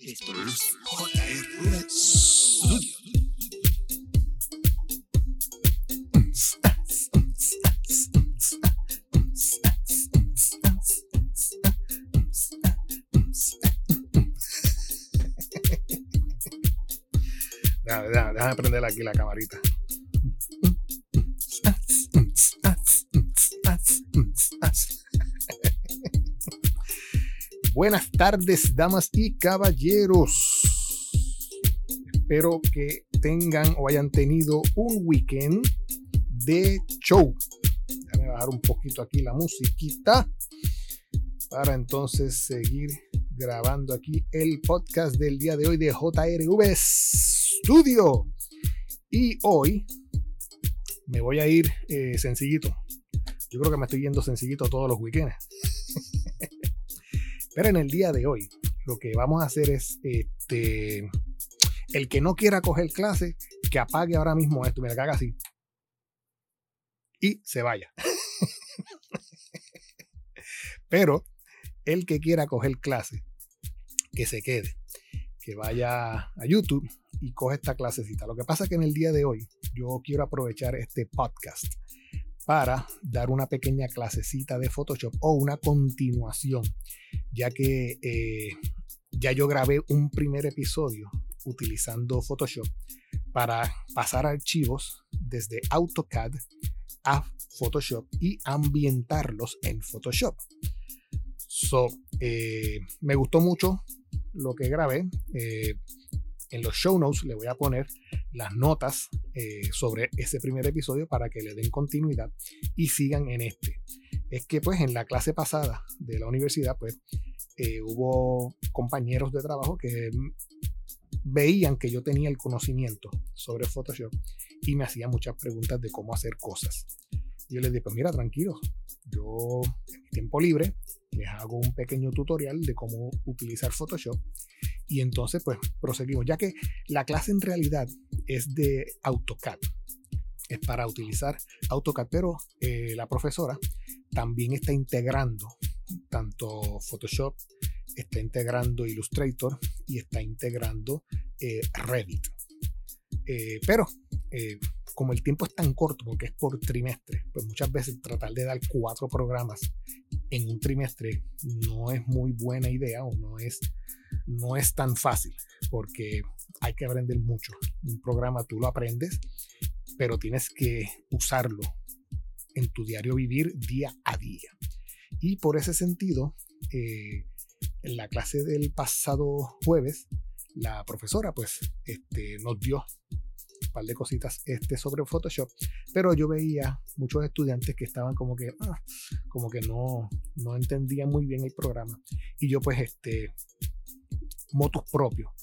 Esto es JR Studio. Déjame, prender aquí la camarita. Buenas tardes, damas y caballeros. Espero que tengan o hayan tenido un weekend de show. Déjame bajar un poquito aquí la musiquita para entonces seguir grabando aquí el podcast del día de hoy de JRV Studio. Y hoy me voy a ir eh, sencillito. Yo creo que me estoy yendo sencillito todos los weekends. Pero en el día de hoy, lo que vamos a hacer es este. El que no quiera coger clase, que apague ahora mismo esto. Mira, que haga así. Y se vaya. Pero el que quiera coger clase, que se quede. Que vaya a YouTube y coge esta clasecita. Lo que pasa es que en el día de hoy yo quiero aprovechar este podcast para dar una pequeña clasecita de Photoshop o una continuación, ya que eh, ya yo grabé un primer episodio utilizando Photoshop para pasar archivos desde AutoCAD a Photoshop y ambientarlos en Photoshop. So, eh, me gustó mucho lo que grabé. Eh, en los show notes le voy a poner las notas eh, sobre ese primer episodio para que le den continuidad y sigan en este. Es que pues en la clase pasada de la universidad pues eh, hubo compañeros de trabajo que veían que yo tenía el conocimiento sobre Photoshop y me hacían muchas preguntas de cómo hacer cosas. Yo les dije, pues mira, tranquilo, yo en mi tiempo libre les hago un pequeño tutorial de cómo utilizar Photoshop y entonces pues proseguimos, ya que la clase en realidad es de AutoCAD, es para utilizar AutoCAD, pero eh, la profesora también está integrando tanto Photoshop, está integrando Illustrator y está integrando eh, Revit. Eh, pero eh, como el tiempo es tan corto, porque es por trimestre, pues muchas veces tratar de dar cuatro programas en un trimestre no es muy buena idea o no es, no es tan fácil, porque hay que aprender mucho. Un programa tú lo aprendes, pero tienes que usarlo en tu diario vivir día a día. Y por ese sentido, eh, en la clase del pasado jueves, la profesora pues este, nos dio un par de cositas este, sobre Photoshop, pero yo veía muchos estudiantes que estaban como que, ah, como que no, no entendían muy bien el programa. Y yo pues, este, motus propio,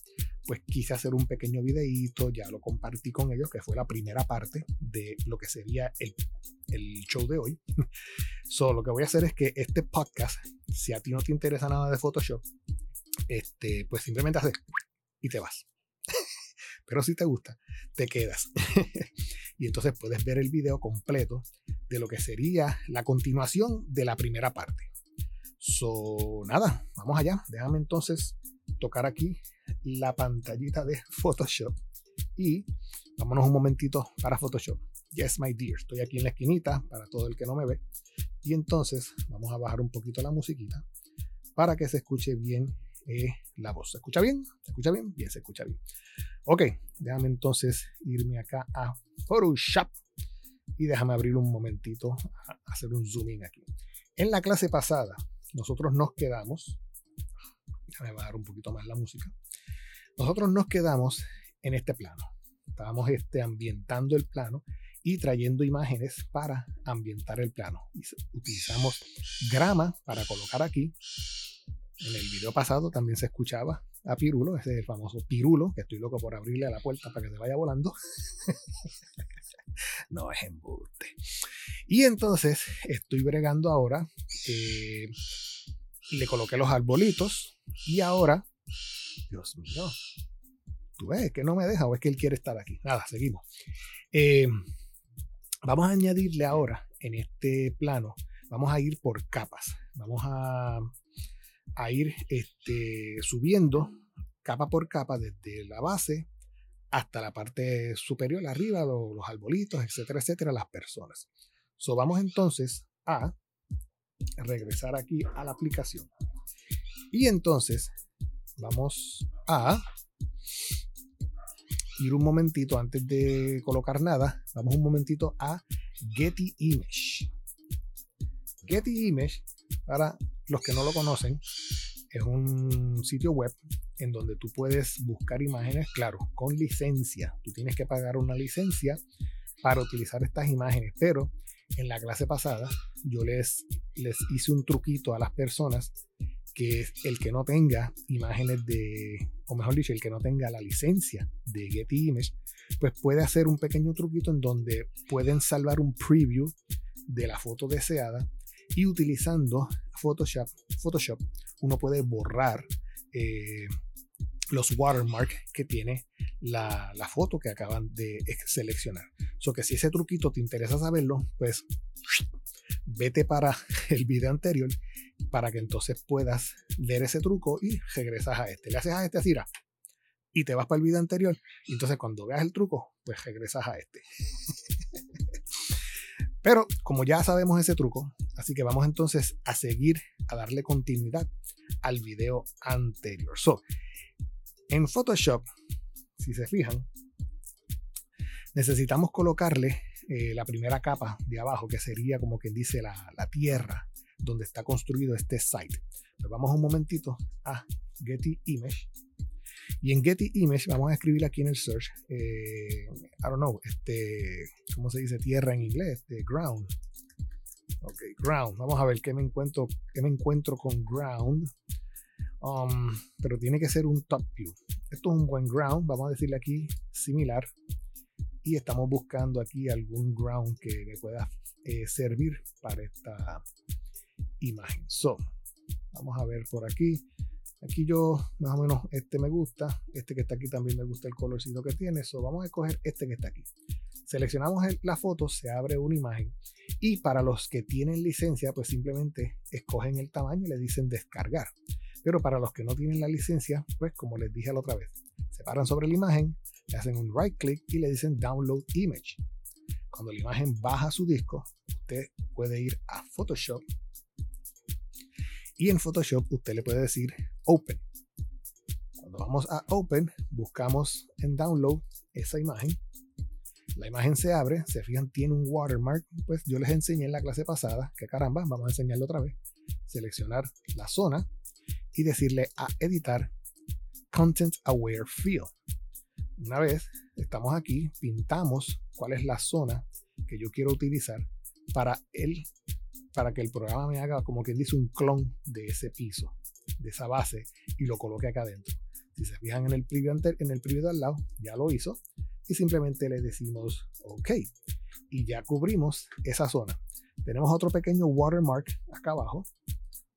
pues quise hacer un pequeño videíto, ya lo compartí con ellos, que fue la primera parte de lo que sería el, el show de hoy. So, lo que voy a hacer es que este podcast, si a ti no te interesa nada de Photoshop, este, pues simplemente haces y te vas. Pero si te gusta, te quedas. y entonces puedes ver el video completo de lo que sería la continuación de la primera parte. So, nada, vamos allá. Déjame entonces tocar aquí la pantallita de Photoshop y vámonos un momentito para Photoshop. Yes, my dear. Estoy aquí en la esquinita para todo el que no me ve. Y entonces vamos a bajar un poquito la musiquita para que se escuche bien eh, la voz. ¿Se escucha bien? ¿Se escucha bien? Bien, se escucha bien. Ok, déjame entonces irme acá a Photoshop y déjame abrir un momentito, a hacer un zooming aquí. En la clase pasada, nosotros nos quedamos, déjame bajar un poquito más la música, nosotros nos quedamos en este plano. Estábamos este, ambientando el plano y trayendo imágenes para ambientar el plano. Utilizamos grama para colocar aquí. En el video pasado también se escuchaba a Pirulo, ese es el famoso Pirulo, que estoy loco por abrirle a la puerta para que se vaya volando. no es embuste. Y entonces estoy bregando ahora. Eh, le coloqué los arbolitos y ahora, Dios mío, tú ves que no me deja o es que él quiere estar aquí. Nada, seguimos. Eh, vamos a añadirle ahora en este plano, vamos a ir por capas. Vamos a, a ir este, subiendo capa por capa desde la base hasta la parte superior, arriba, los, los arbolitos, etcétera, etcétera, las personas. So, vamos entonces a regresar aquí a la aplicación. Y entonces vamos a ir un momentito antes de colocar nada, vamos un momentito a Getty Image. Getty Image, para los que no lo conocen, es un sitio web en donde tú puedes buscar imágenes, claro, con licencia. Tú tienes que pagar una licencia para utilizar estas imágenes, pero en la clase pasada yo les, les hice un truquito a las personas que el que no tenga imágenes de, o mejor dicho, el que no tenga la licencia de Getty Image, pues puede hacer un pequeño truquito en donde pueden salvar un preview de la foto deseada y utilizando Photoshop, Photoshop uno puede borrar eh, los watermarks que tiene la, foto que acaban de seleccionar. So que si ese truquito te interesa saberlo, pues vete para el video anterior para que entonces puedas ver ese truco y regresas a este. Le haces a este así, y te vas para el video anterior. Y entonces cuando veas el truco, pues regresas a este. Pero como ya sabemos ese truco, así que vamos entonces a seguir a darle continuidad al video anterior. So, en Photoshop, si se fijan, necesitamos colocarle eh, la primera capa de abajo, que sería como quien dice la, tierra donde está construido este site. Pues vamos un momentito a Getty Image. Y en Getty Image vamos a escribir aquí en el search, eh, I don't know, este, ¿cómo se dice tierra en inglés? Este, ground. Ok, ground. Vamos a ver qué me encuentro, qué me encuentro con ground. Um, pero tiene que ser un top view. Esto es un buen ground, vamos a decirle aquí similar. Y estamos buscando aquí algún ground que me pueda eh, servir para esta imagen. So, vamos a ver por aquí. Aquí yo, más o menos, este me gusta. Este que está aquí también me gusta el colorcito que tiene. So, vamos a escoger este que está aquí. Seleccionamos la foto, se abre una imagen. Y para los que tienen licencia, pues simplemente escogen el tamaño y le dicen descargar. Pero para los que no tienen la licencia, pues como les dije la otra vez, se paran sobre la imagen, le hacen un right click y le dicen download image. Cuando la imagen baja su disco, usted puede ir a Photoshop y en Photoshop usted le puede decir open. Cuando vamos a open, buscamos en download esa imagen. La imagen se abre, se fijan, tiene un watermark. Pues yo les enseñé en la clase pasada, que caramba, vamos a enseñarlo otra vez. Seleccionar la zona y decirle a editar Content Aware Field. Una vez estamos aquí, pintamos cuál es la zona que yo quiero utilizar para, el, para que el programa me haga como quien dice un clon de ese piso, de esa base y lo coloque acá adentro. Si se fijan en el preview, en el preview de al lado, ya lo hizo y simplemente le decimos OK y ya cubrimos esa zona. Tenemos otro pequeño watermark acá abajo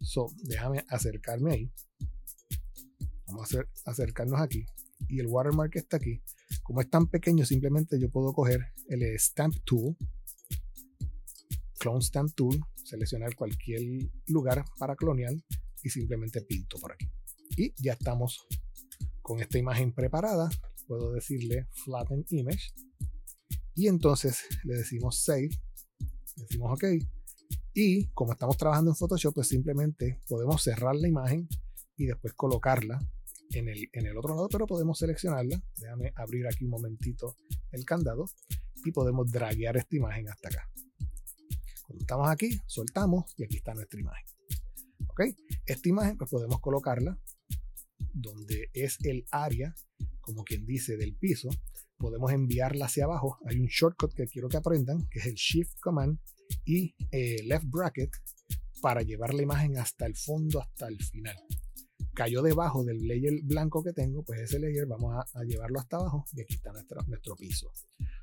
So, déjame acercarme ahí. Vamos a acercarnos aquí. Y el watermark está aquí. Como es tan pequeño, simplemente yo puedo coger el Stamp Tool, Clone Stamp Tool, seleccionar cualquier lugar para clonear y simplemente pinto por aquí. Y ya estamos con esta imagen preparada. Puedo decirle Flatten Image. Y entonces le decimos Save. decimos OK y como estamos trabajando en Photoshop, pues simplemente podemos cerrar la imagen y después colocarla en el, en el otro lado, pero podemos seleccionarla. Déjame abrir aquí un momentito el candado y podemos draguear esta imagen hasta acá. Estamos aquí, soltamos y aquí está nuestra imagen. ¿Ok? Esta imagen pues podemos colocarla donde es el área, como quien dice, del piso. Podemos enviarla hacia abajo. Hay un shortcut que quiero que aprendan, que es el Shift Command y eh, left bracket para llevar la imagen hasta el fondo, hasta el final. Cayó debajo del layer blanco que tengo, pues ese layer vamos a, llevarlo hasta abajo y aquí está nuestro, nuestro piso.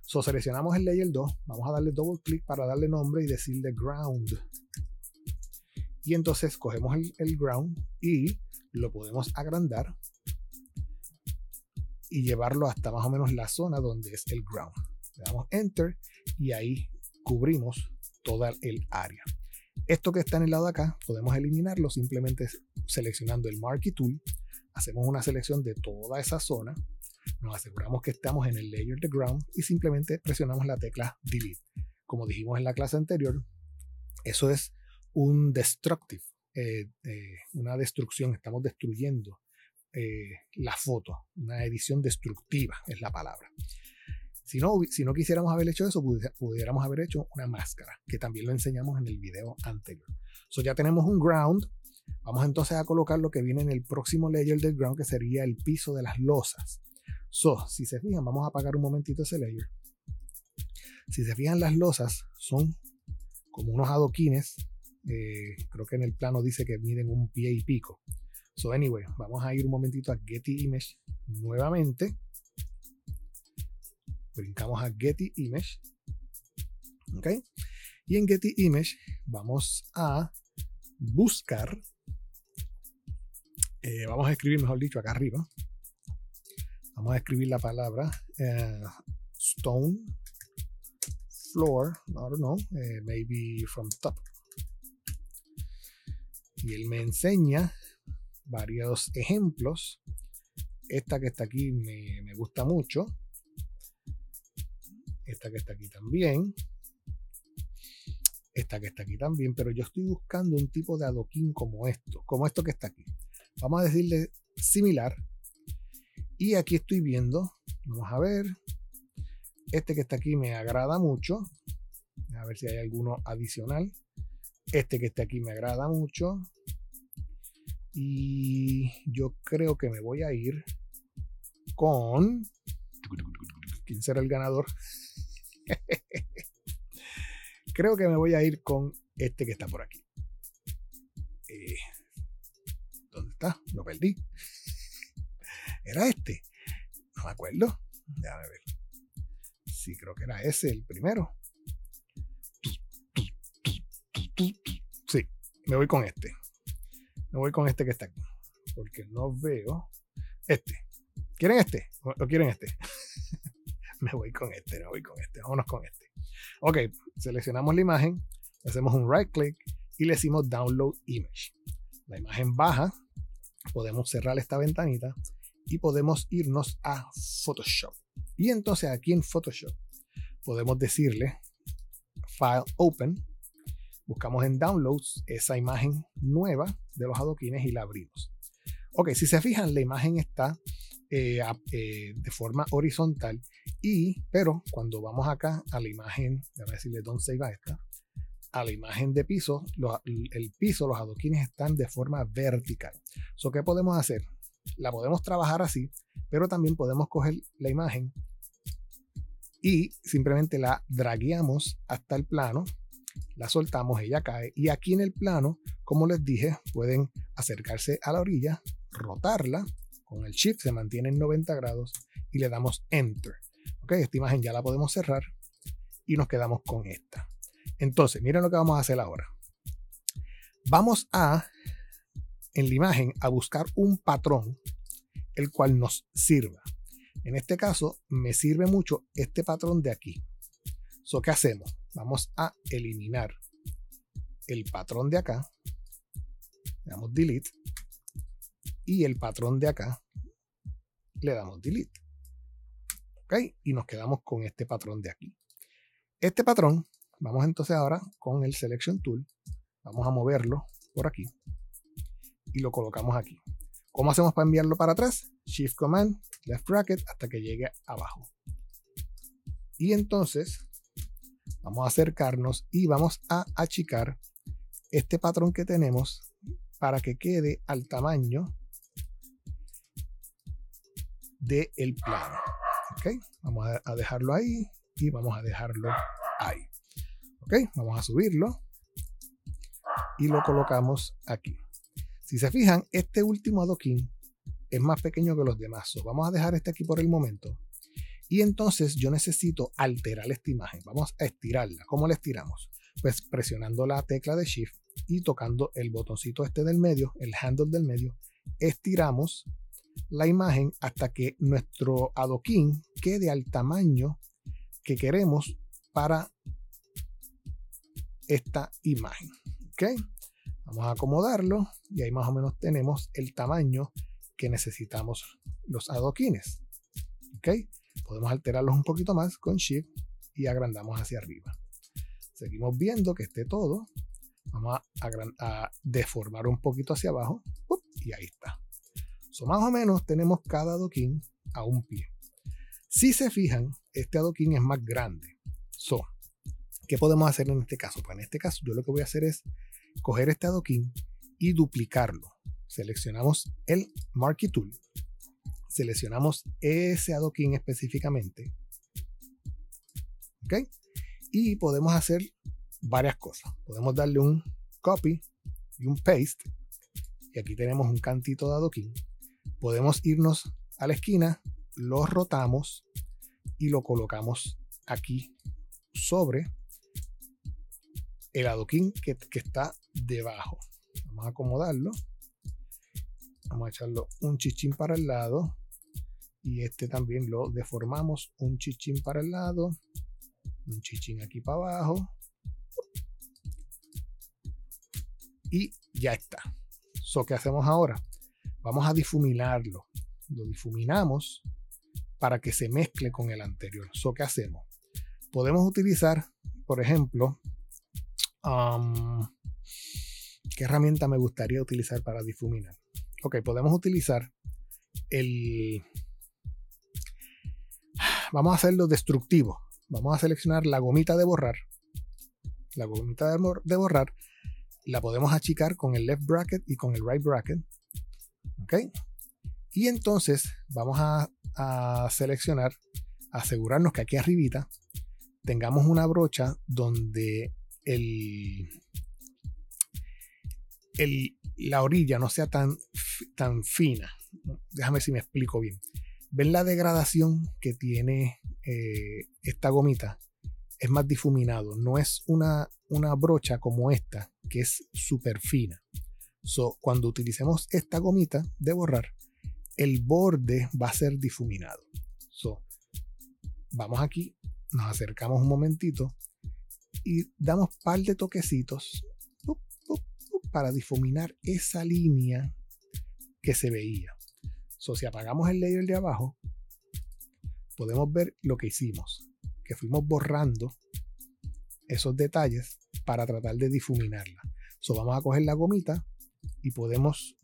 So, seleccionamos el layer 2, vamos a darle doble clic para darle nombre y decirle ground. Y entonces cogemos el, ground y lo podemos agrandar y llevarlo hasta más o menos la zona donde es el ground. Le damos enter y ahí cubrimos toda el área. Esto que está en el lado de acá podemos eliminarlo simplemente seleccionando el Marquee Tool, hacemos una selección de toda esa zona, nos aseguramos que estamos en el layer de ground y simplemente presionamos la tecla delete. Como dijimos en la clase anterior, eso es un destructive, eh, eh, una destrucción, estamos destruyendo eh, la foto, una edición destructiva es la palabra. Si no, si no quisiéramos haber hecho eso, pudiéramos haber hecho una máscara, que también lo enseñamos en el video anterior. So ya tenemos un ground. Vamos entonces a colocar lo que viene en el próximo layer del ground, que sería el piso de las losas. So, si se fijan, vamos a apagar un momentito ese layer. Si se fijan, las losas son como unos adoquines. Eh, creo que en el plano dice que miden un pie y pico. So, anyway, vamos a ir un momentito a Getty Image nuevamente brincamos a Getty Image. ¿Ok? Y en Getty Image vamos a buscar, eh, vamos a escribir, mejor dicho, acá arriba. Vamos a escribir la palabra eh, stone floor, I don't know, eh, maybe from top. Y él me enseña varios ejemplos. Esta que está aquí me, me gusta mucho esta que está aquí también, esta que está aquí también, pero yo estoy buscando un tipo de adoquín como esto, como esto que está aquí. Vamos a decirle similar. Y aquí estoy viendo, vamos a ver, este que está aquí me agrada mucho. A ver si hay alguno adicional. Este que está aquí me agrada mucho. Y yo creo que me voy a ir con... ¿Quién será el ganador? Creo que me voy a ir con este que está por aquí. Eh, ¿Dónde está? Lo perdí. ¿Era este? No me acuerdo. Déjame ver. Sí, creo que era ese el primero. Sí, me voy con este. Me voy con este que está aquí. Porque no veo. Este. ¿Quieren este? ¿O quieren este? me voy con este, me voy con este, vámonos con este. Ok, seleccionamos la imagen, hacemos un right click y le decimos download image. La imagen baja, podemos cerrar esta ventanita y podemos irnos a Photoshop. Y entonces aquí en Photoshop podemos decirle file open, buscamos en downloads esa imagen nueva de los adoquines y la abrimos. Ok, si se fijan, la imagen está eh, eh, de forma horizontal y pero cuando vamos acá a la imagen déjame decirle don't save a esta a la imagen de piso el piso los adoquines están de forma vertical so qué podemos hacer la podemos trabajar así pero también podemos coger la imagen y simplemente la dragueamos hasta el plano la soltamos, ella cae y aquí en el plano, como les dije, pueden acercarse a la orilla, rotarla con el shift se mantiene en 90 grados y le damos enter. Ok, esta imagen ya la podemos cerrar y nos quedamos con esta. Entonces, miren lo que vamos a hacer ahora. Vamos a, en la imagen, a buscar un patrón el cual nos sirva. En este caso, me sirve mucho este patrón de aquí. So, ¿Qué hacemos? Vamos a eliminar el patrón de acá. Le damos delete y el patrón de acá le damos delete. ¿Ok? Y nos quedamos con este patrón de aquí. Este patrón, vamos entonces ahora con el Selection Tool, vamos a moverlo por aquí y lo colocamos aquí. ¿Cómo hacemos para enviarlo para atrás? Shift Command, Left Bracket hasta que llegue abajo. Y entonces vamos a acercarnos y vamos a achicar este patrón que tenemos para que quede al tamaño del el plano. ¿Ok? Vamos a, dejarlo ahí y vamos a dejarlo ahí. ¿Ok? Vamos a subirlo y lo colocamos aquí. Si se fijan, este último adoquín es más pequeño que los demás. vamos a dejar este aquí por el momento. Y entonces yo necesito alterar esta imagen. Vamos a estirarla. ¿Cómo la estiramos? Pues presionando la tecla de Shift y tocando el botoncito este del medio, el handle del medio, estiramos la imagen hasta que nuestro adoquín quede al tamaño que queremos para esta imagen. ¿Ok? Vamos a acomodarlo y ahí más o menos tenemos el tamaño que necesitamos los adoquines. ¿Ok? Podemos alterarlos un poquito más con Shift y agrandamos hacia arriba. Seguimos viendo que esté todo. Vamos a, deformar un poquito hacia abajo. Y ahí está. So, más o menos tenemos cada adoquín a un pie. Si se fijan, este adoquín es más grande. So, ¿qué podemos hacer en este caso? Pues en este caso yo lo que voy a hacer es coger este adoquín y duplicarlo. Seleccionamos el Marquee Tool. Seleccionamos ese adoquín específicamente. ¿Ok? Y podemos hacer varias cosas. Podemos darle un copy y un paste. Y aquí tenemos un cantito de adoquín. Podemos irnos a la esquina, lo rotamos y lo colocamos aquí sobre el adoquín que, está debajo. Vamos a acomodarlo. Vamos a echarlo un chichín para el lado. Y este también lo deformamos un chichín para el lado. Un chichín aquí para abajo. Y ya está. So, ¿qué hacemos ahora? Vamos a difuminarlo. Lo difuminamos para que se mezcle con el anterior. So, ¿qué hacemos? Podemos utilizar, por ejemplo, ¿qué herramienta me gustaría utilizar para difuminar? Ok, podemos utilizar el... Vamos a hacerlo destructivo. Vamos a seleccionar la gomita de borrar. La gomita de borrar la podemos achicar con el left bracket y con el right bracket. Ok. Y entonces vamos a, a seleccionar, asegurarnos que aquí arribita tengamos una brocha donde el, el, la orilla no sea tan, tan fina. Déjame si me explico bien. ¿Ven la degradación que tiene eh, esta gomita? Es más difuminado. No es una, una brocha como esta, que es súper fina. So, cuando utilicemos esta gomita de borrar, el borde va a ser difuminado. So, vamos aquí, nos acercamos un momentito y damos par de toquecitos para difuminar esa línea que se veía. So, si apagamos el layer de abajo, podemos ver lo que hicimos, que fuimos borrando esos detalles para tratar de difuminarla. So, vamos a coger la gomita y podemos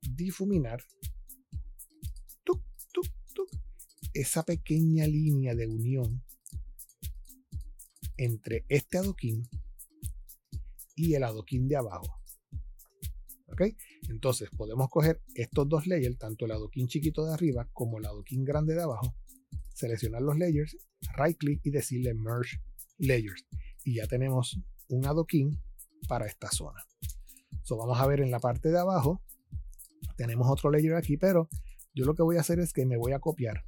difuminar esa pequeña línea de unión entre este adoquín y el adoquín de abajo. Entonces podemos coger estos dos layers, tanto el adoquín chiquito de arriba como el adoquín grande de abajo, seleccionar los layers, right click y decirle merge layers. Y ya tenemos un adoquín para esta zona. So, vamos a ver en la parte de abajo, tenemos otro layer aquí, pero yo lo que voy a hacer es que me voy a copiar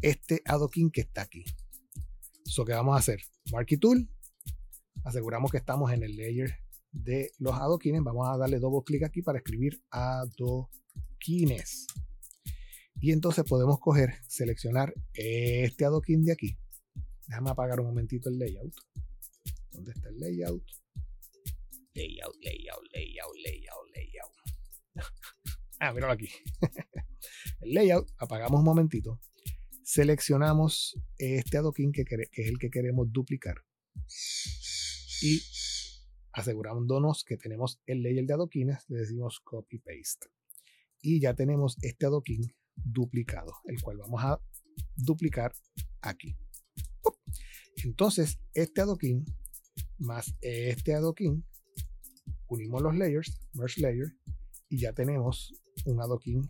este adoquín que está aquí. So, ¿qué vamos a hacer? Marquee Tool, aseguramos que estamos en el layer de los adoquines, vamos a darle doble clic aquí para escribir adoquines. Y entonces podemos coger, seleccionar este adoquín de aquí. Déjame apagar un momentito el layout. ¿Dónde está el layout? Layout, layout, layout, layout, layout. ah, míralo aquí. el layout, apagamos un momentito. Seleccionamos este adoquín que, que es el que queremos duplicar. Y asegurándonos que tenemos el layer de adoquines, le decimos copy paste. Y ya tenemos este adoquín duplicado, el cual vamos a duplicar aquí. Entonces, este adoquín más este adoquín, unimos los layers, merge layer, y ya tenemos un adoquín,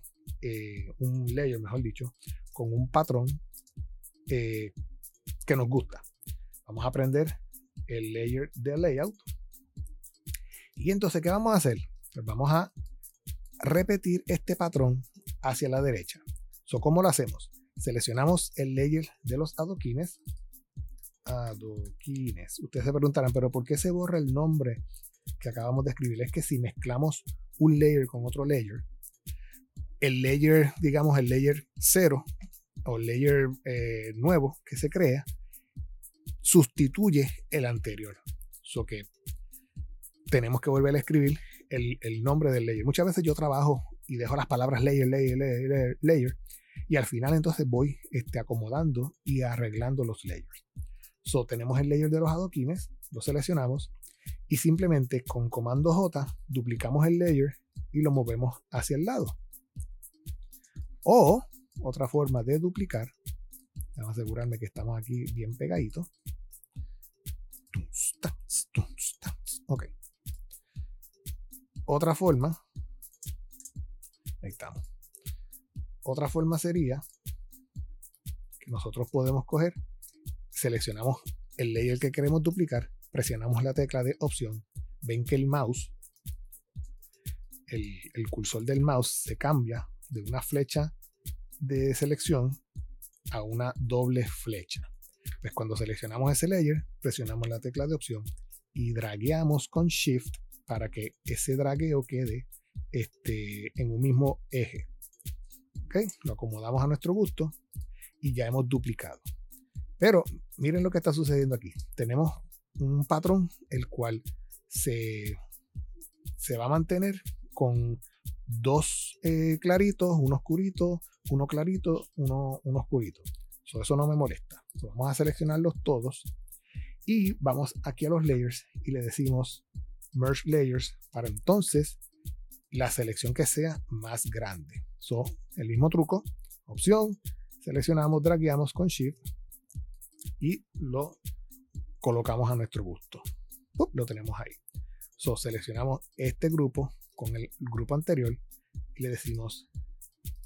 eh, un layer, mejor dicho, con un patrón eh, que nos gusta. Vamos a aprender el layer de layout y entonces, ¿qué vamos a hacer? Pues vamos a repetir este patrón hacia la derecha. So, ¿Cómo lo hacemos? Seleccionamos el layer de los adoquines. Adoquines. Ustedes se preguntarán, ¿pero por qué se borra el nombre que acabamos de escribir? Es que si mezclamos un layer con otro layer, el layer, digamos, el layer 0 o layer eh, nuevo que se crea, sustituye el anterior. So que tenemos que volver a escribir el, nombre del layer. Muchas veces yo trabajo y dejo las palabras layer, layer, layer, layer, y al final entonces voy este, acomodando y arreglando los layers. So, tenemos el layer de los adoquines, lo seleccionamos y simplemente con comando J duplicamos el layer y lo movemos hacia el lado. O otra forma de duplicar, vamos a asegurarme que estamos aquí bien pegaditos. Ok. Otra forma, ahí estamos. Otra forma sería que nosotros podemos coger, seleccionamos el layer que queremos duplicar, presionamos la tecla de opción, ven que el mouse, el, el cursor del mouse se cambia de una flecha de selección a una doble flecha. Pues cuando seleccionamos ese layer, presionamos la tecla de opción y dragueamos con Shift para que ese dragueo quede este, en un mismo eje. Lo acomodamos a nuestro gusto y ya hemos duplicado. Pero miren lo que está sucediendo aquí. Tenemos un patrón el cual se, se va a mantener con dos eh, claritos, uno oscurito, uno clarito, uno, uno oscurito. eso no me molesta. vamos a seleccionarlos todos y vamos aquí a los layers y le decimos merge layers para entonces la selección que sea más grande. So, el mismo truco, opción, seleccionamos, dragueamos con shift y lo colocamos a nuestro gusto. lo tenemos ahí. So, seleccionamos este grupo con el grupo anterior y le decimos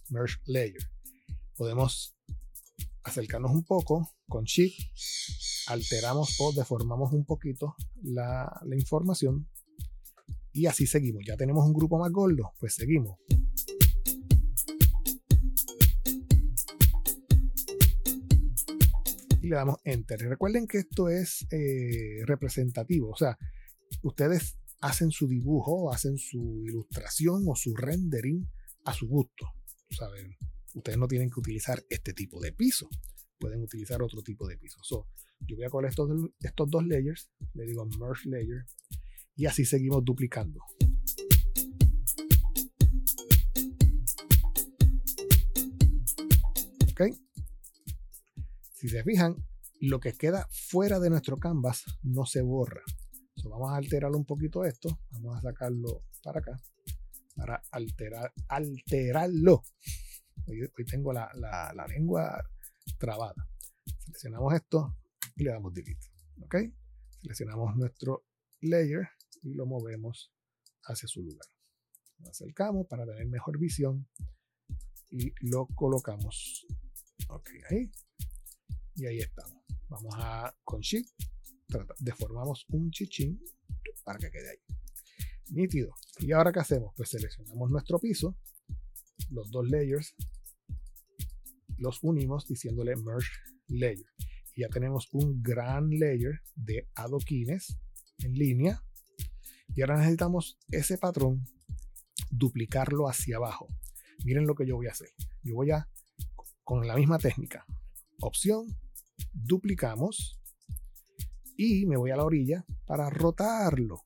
merge layer. Podemos acercarnos un poco con shift, alteramos o deformamos un poquito la, información y así seguimos. Ya tenemos un grupo más gordo, pues seguimos. Y le damos enter. Recuerden que esto es eh, representativo, o sea, ustedes hacen su dibujo, hacen su ilustración o su rendering a su gusto. Ustedes no tienen que utilizar este tipo de piso, pueden utilizar otro tipo de piso. yo voy a coger estos, estos dos layers, le digo merge layer, y así seguimos duplicando. ¿Ok? Si se fijan, lo que queda fuera de nuestro canvas no se borra. Vamos a alterar un poquito esto. Vamos a sacarlo para acá. Para alterar, alterarlo. Hoy, tengo la, la, lengua trabada. Seleccionamos esto y le damos delete. ¿Ok? Seleccionamos nuestro layer y lo movemos hacia su lugar. Lo acercamos para tener mejor visión y lo colocamos. Ok, ahí. Y ahí estamos. Vamos a con Shift, deformamos un chichín para que quede ahí. Nítido. ¿Y ahora qué hacemos? Pues seleccionamos nuestro piso, los dos layers, los unimos diciéndole Merge Layer. Y ya tenemos un gran layer de adoquines en línea y ahora necesitamos ese patrón duplicarlo hacia abajo. Miren lo que yo voy a hacer. Yo voy a, con la misma técnica, opción, duplicamos y me voy a la orilla para rotarlo.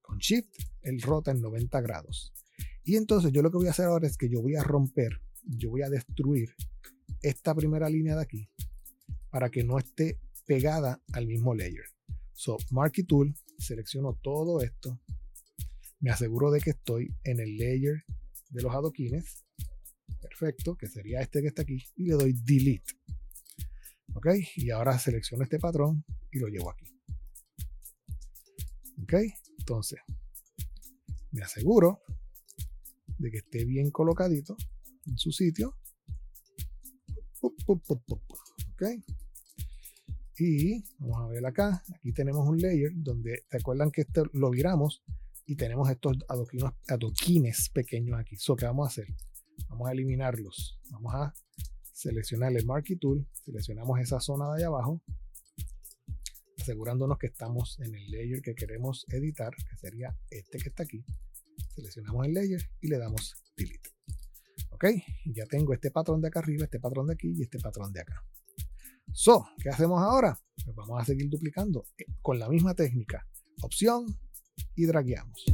Con Shift, el rota en 90 grados. Y entonces yo lo que voy a hacer ahora es que yo voy a romper, yo voy a destruir esta primera línea de aquí para que no esté pegada al mismo layer. So, Marquee Tool, selecciono todo esto, me aseguro de que estoy en el layer de los adoquines, perfecto, que sería este que está aquí, y le doy delete. Ok, y ahora selecciono este patrón y lo llevo aquí. Ok, entonces me aseguro de que esté bien colocadito en su sitio. Ok, y vamos a ver acá, aquí tenemos un layer donde recuerdan que esto lo viramos y tenemos estos adoquines pequeños aquí. So, ¿qué vamos a hacer? Vamos a eliminarlos. Vamos a seleccionar el Marquee Tool, seleccionamos esa zona de allá abajo, asegurándonos que estamos en el layer que queremos editar, que sería este que está aquí. Seleccionamos el layer y le damos Delete. Ok, ya tengo este patrón de acá arriba, este patrón de aquí y este patrón de acá. So, ¿qué hacemos ahora? Pues vamos a seguir duplicando eh, con la misma técnica. Opción y dragueamos.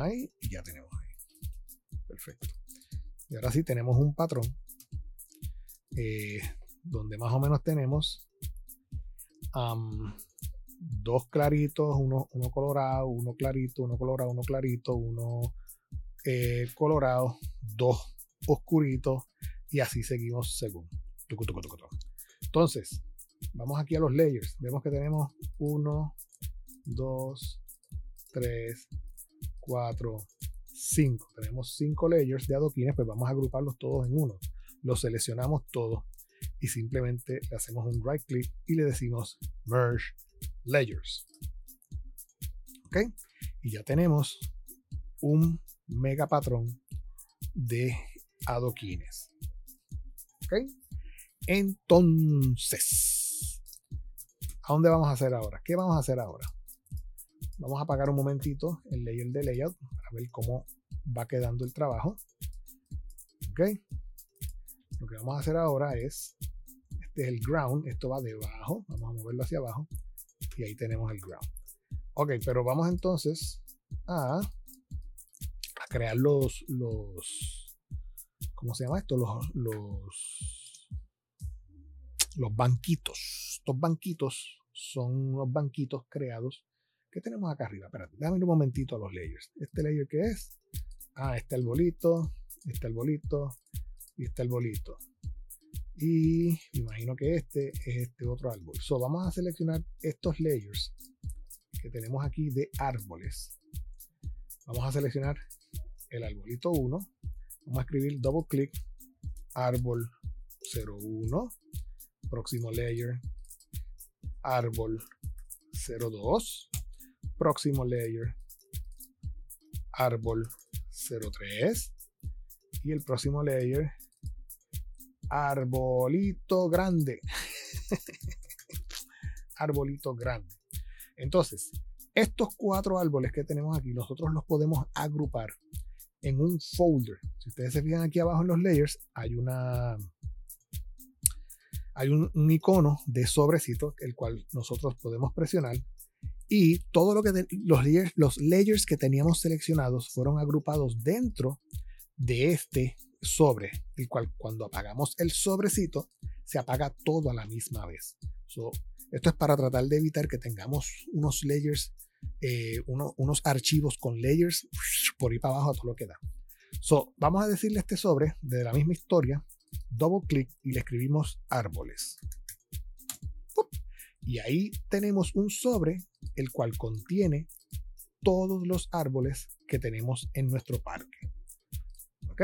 Ahí y ya tenemos ahí. Perfecto. Y ahora sí tenemos un patrón eh, donde más o menos tenemos dos claritos, uno, uno, colorado, uno clarito, uno colorado, uno clarito, uno eh, colorado, dos oscuritos y así seguimos según. Entonces, vamos aquí a los layers. Vemos que tenemos 1, 2, 3, 4, 5. Tenemos 5 layers de adoquines, pues vamos a agruparlos todos en uno. Los seleccionamos todos y simplemente le hacemos un right click y le decimos merge layers. ¿Ok? Y ya tenemos un mega patrón de adoquines. ¿Ok? Entonces, ¿a dónde vamos a hacer ahora? ¿Qué vamos a hacer ahora? Vamos a apagar un momentito el layer de layout para ver cómo va quedando el trabajo. ¿Ok? Lo que vamos a hacer ahora es, este es el ground, esto va debajo, vamos a moverlo hacia abajo y ahí tenemos el ground. Ok, pero vamos entonces a, crear los, los, ¿cómo se llama esto? Los, los, los banquitos. Estos banquitos son unos banquitos creados que tenemos acá arriba. Espérate, déjame un momentito a los layers. ¿Este layer qué es? Ah, este el bolito, este el bolito, y está el bolito. Y me imagino que este es este otro árbol. So, vamos a seleccionar estos layers que tenemos aquí de árboles. Vamos a seleccionar el arbolito 1. Vamos a escribir double click árbol 01. Próximo layer árbol 02. Próximo layer árbol 03. Y el próximo layer arbolito grande. arbolito grande. Entonces, estos cuatro árboles que tenemos aquí, nosotros los podemos agrupar en un folder. Si ustedes se fijan aquí abajo en los layers, hay una hay un, icono de sobrecito, el cual nosotros podemos presionar. Y todo lo que los, layers, los layers que teníamos seleccionados fueron agrupados dentro de este sobre, el cual cuando apagamos el sobrecito, se apaga todo a la misma vez. esto es para tratar de evitar que tengamos unos layers, eh, unos archivos con layers por ahí para abajo a todo lo que da. So, vamos a decirle este sobre de la misma historia, double clic y le escribimos árboles. Y ahí tenemos un sobre el cual contiene todos los árboles que tenemos en nuestro parque. ¿Ok?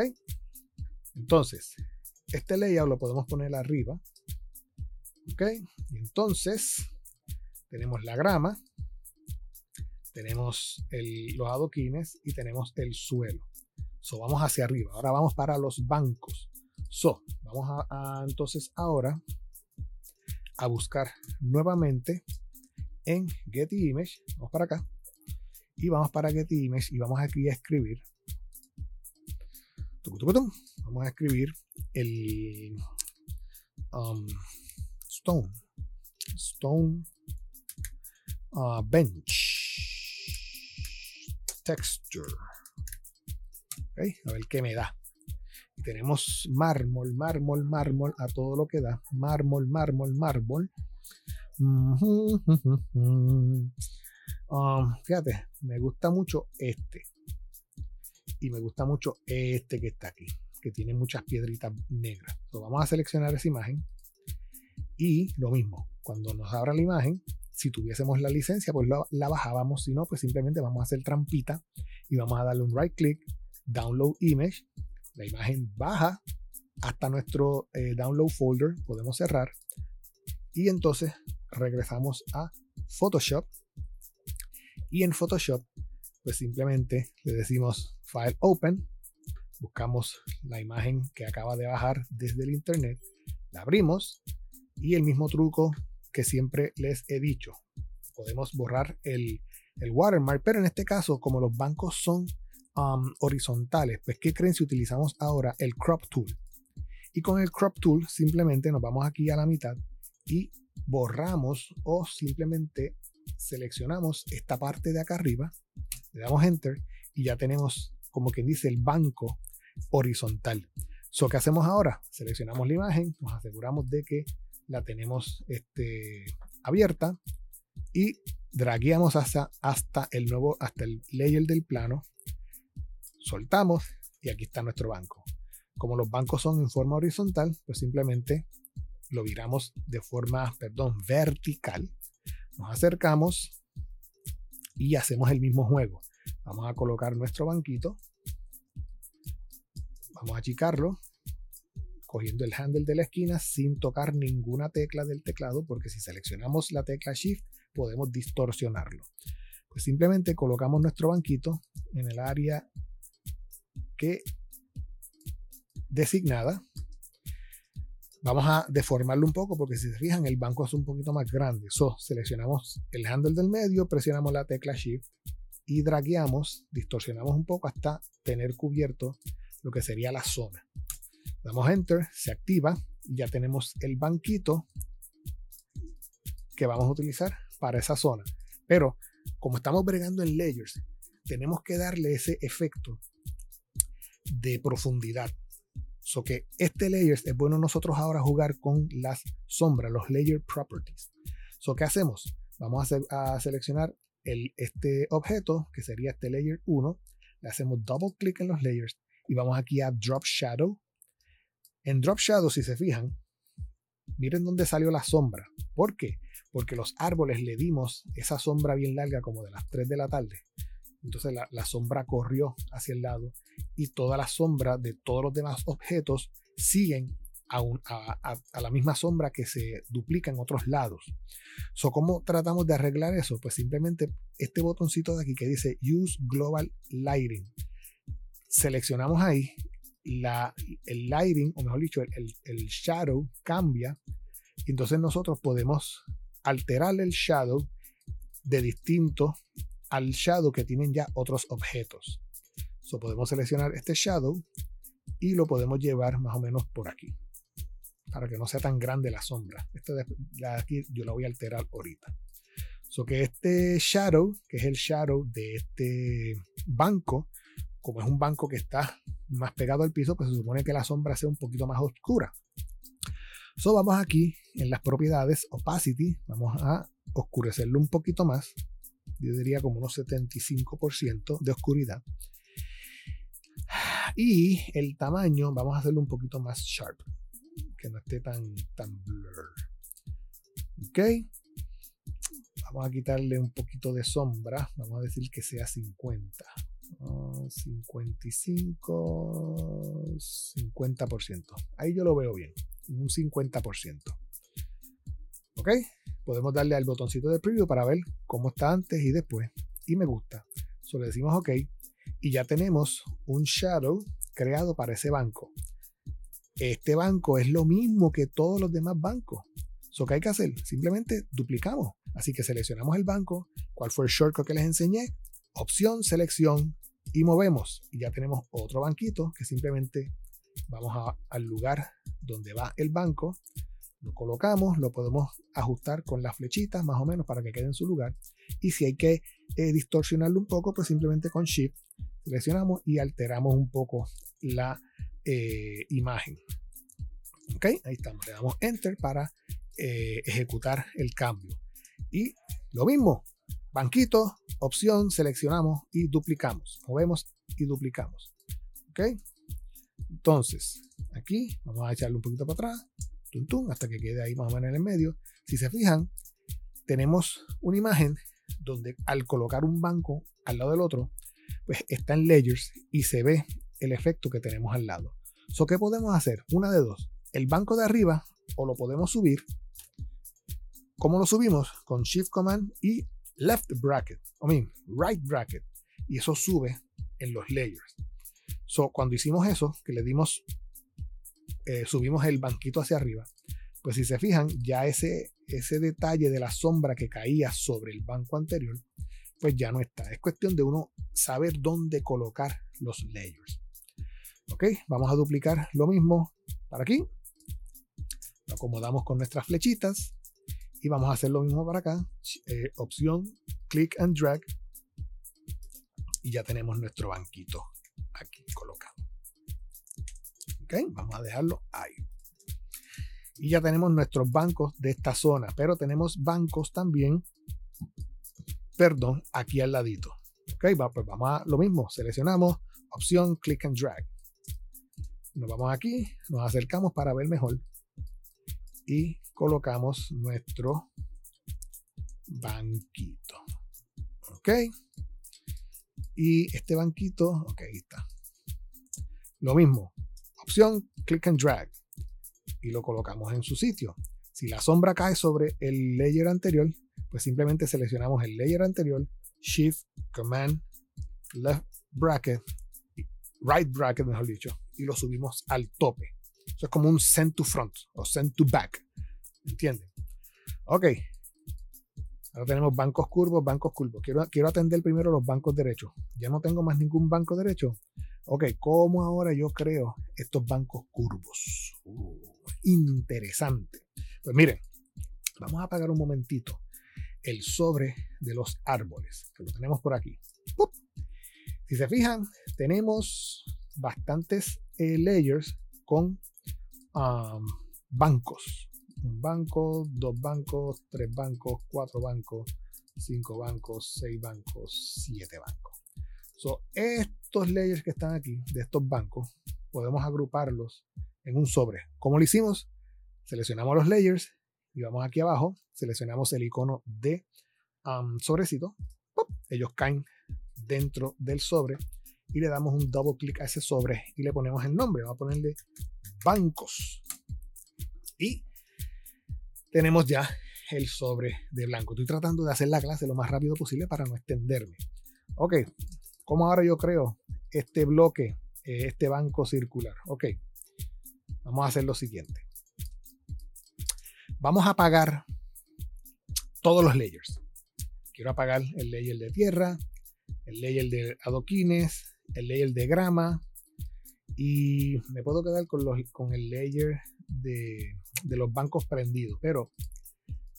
Entonces, este layout lo podemos poner arriba. ¿Ok? entonces, tenemos la grama, tenemos los adoquines y tenemos el suelo. So, vamos hacia arriba. Ahora vamos para los bancos. So, vamos a, entonces ahora a buscar nuevamente en Getty Image. Vamos para acá. Y vamos para Getty Image y vamos aquí a escribir Vamos a escribir el um, stone. Stone uh, bench texture. A ver qué me da. Tenemos mármol, mármol, mármol a todo lo que da. Mármol, mármol, mármol. Um, fíjate, me gusta mucho este y me gusta mucho este que está aquí, que tiene muchas piedritas negras. vamos a seleccionar esa imagen y lo mismo, cuando nos abra la imagen, si tuviésemos la licencia, pues la, bajábamos, si no, pues simplemente vamos a hacer trampita y vamos a darle un right click, download image, la imagen baja hasta nuestro eh, download folder, podemos cerrar y entonces regresamos a Photoshop y en Photoshop pues simplemente le decimos File Open, buscamos la imagen que acaba de bajar desde el internet, la abrimos y el mismo truco que siempre les he dicho. Podemos borrar el, watermark, pero en este caso, como los bancos son horizontales, pues ¿qué creen si utilizamos ahora el crop tool? Y con el crop tool simplemente nos vamos aquí a la mitad y borramos o simplemente seleccionamos esta parte de acá arriba le damos enter y ya tenemos, como quien dice, el banco horizontal. So, ¿Qué hacemos ahora? Seleccionamos la imagen, nos aseguramos de que la tenemos este, abierta y dragueamos hasta, hasta el nuevo, hasta el layer del plano. Soltamos y aquí está nuestro banco. Como los bancos son en forma horizontal, pues simplemente lo viramos de forma, perdón, vertical. Nos acercamos y hacemos el mismo juego. Vamos a colocar nuestro banquito. Vamos a achicarlo cogiendo el handle de la esquina sin tocar ninguna tecla del teclado, porque si seleccionamos la tecla Shift podemos distorsionarlo. Pues simplemente colocamos nuestro banquito en el área que designada. Vamos a deformarlo un poco porque si se fijan el banco es un poquito más grande. So, seleccionamos el handle del medio, presionamos la tecla Shift y dragueamos, distorsionamos un poco hasta tener cubierto lo que sería la zona. Damos Enter, se activa y ya tenemos el banquito que vamos a utilizar para esa zona. Pero como estamos bregando en layers, tenemos que darle ese efecto de profundidad. So que este layer es bueno nosotros ahora jugar con las sombras, los layer properties. So, ¿qué hacemos? Vamos a, a seleccionar el, este objeto, que sería este layer 1. Le hacemos double clic en los layers y vamos aquí a Drop Shadow en Drop Shadow, si se fijan, miren dónde salió la sombra. ¿Por qué? Porque los árboles le dimos esa sombra bien larga como de las 3 de la tarde. Entonces la, sombra corrió hacia el lado y toda la sombra de todos los demás objetos siguen a, la misma sombra que se duplica en otros lados. So, ¿Cómo tratamos de arreglar eso? Pues simplemente este botoncito de aquí que dice Use Global Lighting. Seleccionamos ahí el lighting, o mejor dicho, el, shadow cambia. Y entonces nosotros podemos alterar el shadow de distinto al shadow que tienen ya otros objetos. So, podemos seleccionar este shadow y lo podemos llevar más o menos por aquí. Para que no sea tan grande la sombra. Esto de, aquí yo la voy a alterar ahorita. So que este shadow, que es el shadow de este banco, como es un banco que está más pegado al piso, pues se supone que la sombra sea un poquito más oscura. So vamos aquí en las propiedades opacity, vamos a oscurecerlo un poquito más. Yo diría como unos 75% de oscuridad. Y el tamaño vamos a hacerlo un poquito más sharp, que no esté tan, tan blur. Ok. Vamos a quitarle un poquito de sombra. Vamos a decir que sea 50. 55, 50%. Ahí yo lo veo bien, un 50%. ¿Ok? Podemos darle al botoncito de preview para ver cómo está antes y después. Y me gusta. Solo decimos OK. Y ya tenemos un shadow creado para ese banco. Este banco es lo mismo que todos los demás bancos. So, ¿Qué hay que hacer? Simplemente duplicamos. Así que seleccionamos el banco. ¿Cuál fue el shortcut que les enseñé? Opción, selección, y movemos y ya tenemos otro banquito que simplemente vamos al lugar donde va el banco, lo colocamos, lo podemos ajustar con las flechitas más o menos para que quede en su lugar y si hay que eh, distorsionarlo un poco pues simplemente con shift seleccionamos y alteramos un poco la eh, imagen ok ahí estamos le damos enter para eh, ejecutar el cambio y lo mismo banquito, opción, seleccionamos y duplicamos. Movemos y duplicamos. ¿Ok? Entonces, aquí vamos a echarle un poquito para atrás, hasta que quede ahí más o menos en el medio. Si se fijan, tenemos una imagen donde al colocar un banco al lado del otro, pues está en layers y se ve el efecto que tenemos al lado. So, ¿Qué podemos hacer? Una de dos. El banco de arriba o lo podemos subir. ¿Cómo lo subimos? Con Shift Command y left bracket, I mean, right bracket, y eso sube en los layers. So, cuando hicimos eso, que le dimos, eh, subimos el banquito hacia arriba, pues si se fijan, ya ese, ese detalle de la sombra que caía sobre el banco anterior, pues ya no está. Es cuestión de uno saber dónde colocar los layers. Ok, vamos a duplicar lo mismo para aquí. Lo acomodamos con nuestras flechitas y vamos a hacer lo mismo para acá. Eh, opción, click and drag. Y ya tenemos nuestro banquito aquí colocado. Vamos a dejarlo ahí. Y ya tenemos nuestros bancos de esta zona, pero tenemos bancos también, perdón, aquí al ladito. Ok, pues vamos a lo mismo, seleccionamos opción click and drag. Nos vamos aquí, nos acercamos para ver mejor y colocamos nuestro banquito. Ok. Y este banquito, ok, ahí está. Lo mismo, opción click and drag y lo colocamos en su sitio. Si la sombra cae sobre el layer anterior, pues simplemente seleccionamos el layer anterior, Shift, Command, Left Bracket, Right Bracket, mejor dicho, y lo subimos al tope. Eso es como un send to front o send to back. ¿Entienden? Ok. Ahora tenemos bancos curvos, bancos curvos. Quiero, quiero atender primero los bancos derechos. Ya no tengo más ningún banco derecho. Ok, ¿cómo ahora yo creo estos bancos curvos? Uh, interesante. Pues miren, vamos a apagar un momentito el sobre de los árboles, que lo tenemos por aquí. Si se fijan, tenemos bastantes eh, layers con um, bancos. Un banco, dos bancos, tres bancos, cuatro bancos, cinco bancos, seis bancos, siete bancos. So, estos layers que están aquí, de estos bancos, podemos agruparlos en un sobre. ¿Cómo lo hicimos? Seleccionamos los layers y vamos aquí abajo, seleccionamos el icono de sobrecito. Ellos caen dentro del sobre y le damos un double clic a ese sobre y le ponemos el nombre. Vamos a ponerle bancos. Y tenemos ya el sobre de blanco. Estoy tratando de hacer la clase lo más rápido posible para no extenderme. Ok, ¿cómo ahora yo creo este bloque, eh, este banco circular? Ok, vamos a hacer lo siguiente. Vamos a apagar todos los layers. Quiero apagar el layer de tierra, el layer de adoquines, el layer de grama y me puedo quedar con, los, con el layer de, los bancos prendidos, pero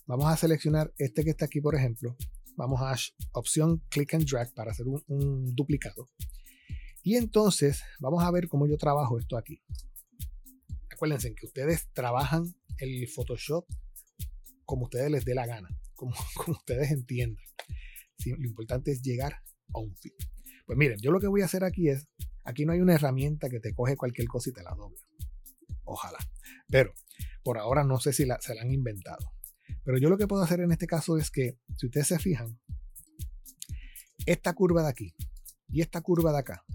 vamos a seleccionar este que está aquí, por ejemplo. Vamos a opción click and drag para hacer un duplicado. Y entonces vamos a ver cómo yo trabajo esto aquí. Acuérdense que ustedes trabajan el Photoshop como ustedes les dé la gana, como, como ustedes entiendan. lo importante es llegar a un fin. Pues miren, yo lo que voy a hacer aquí es, aquí no hay una herramienta que te coge cualquier cosa y te la dobla. Ojalá. Pero por ahora no sé si se la han inventado. Pero yo lo que puedo hacer en este caso es que, si ustedes se fijan, esta curva de aquí y esta curva de acá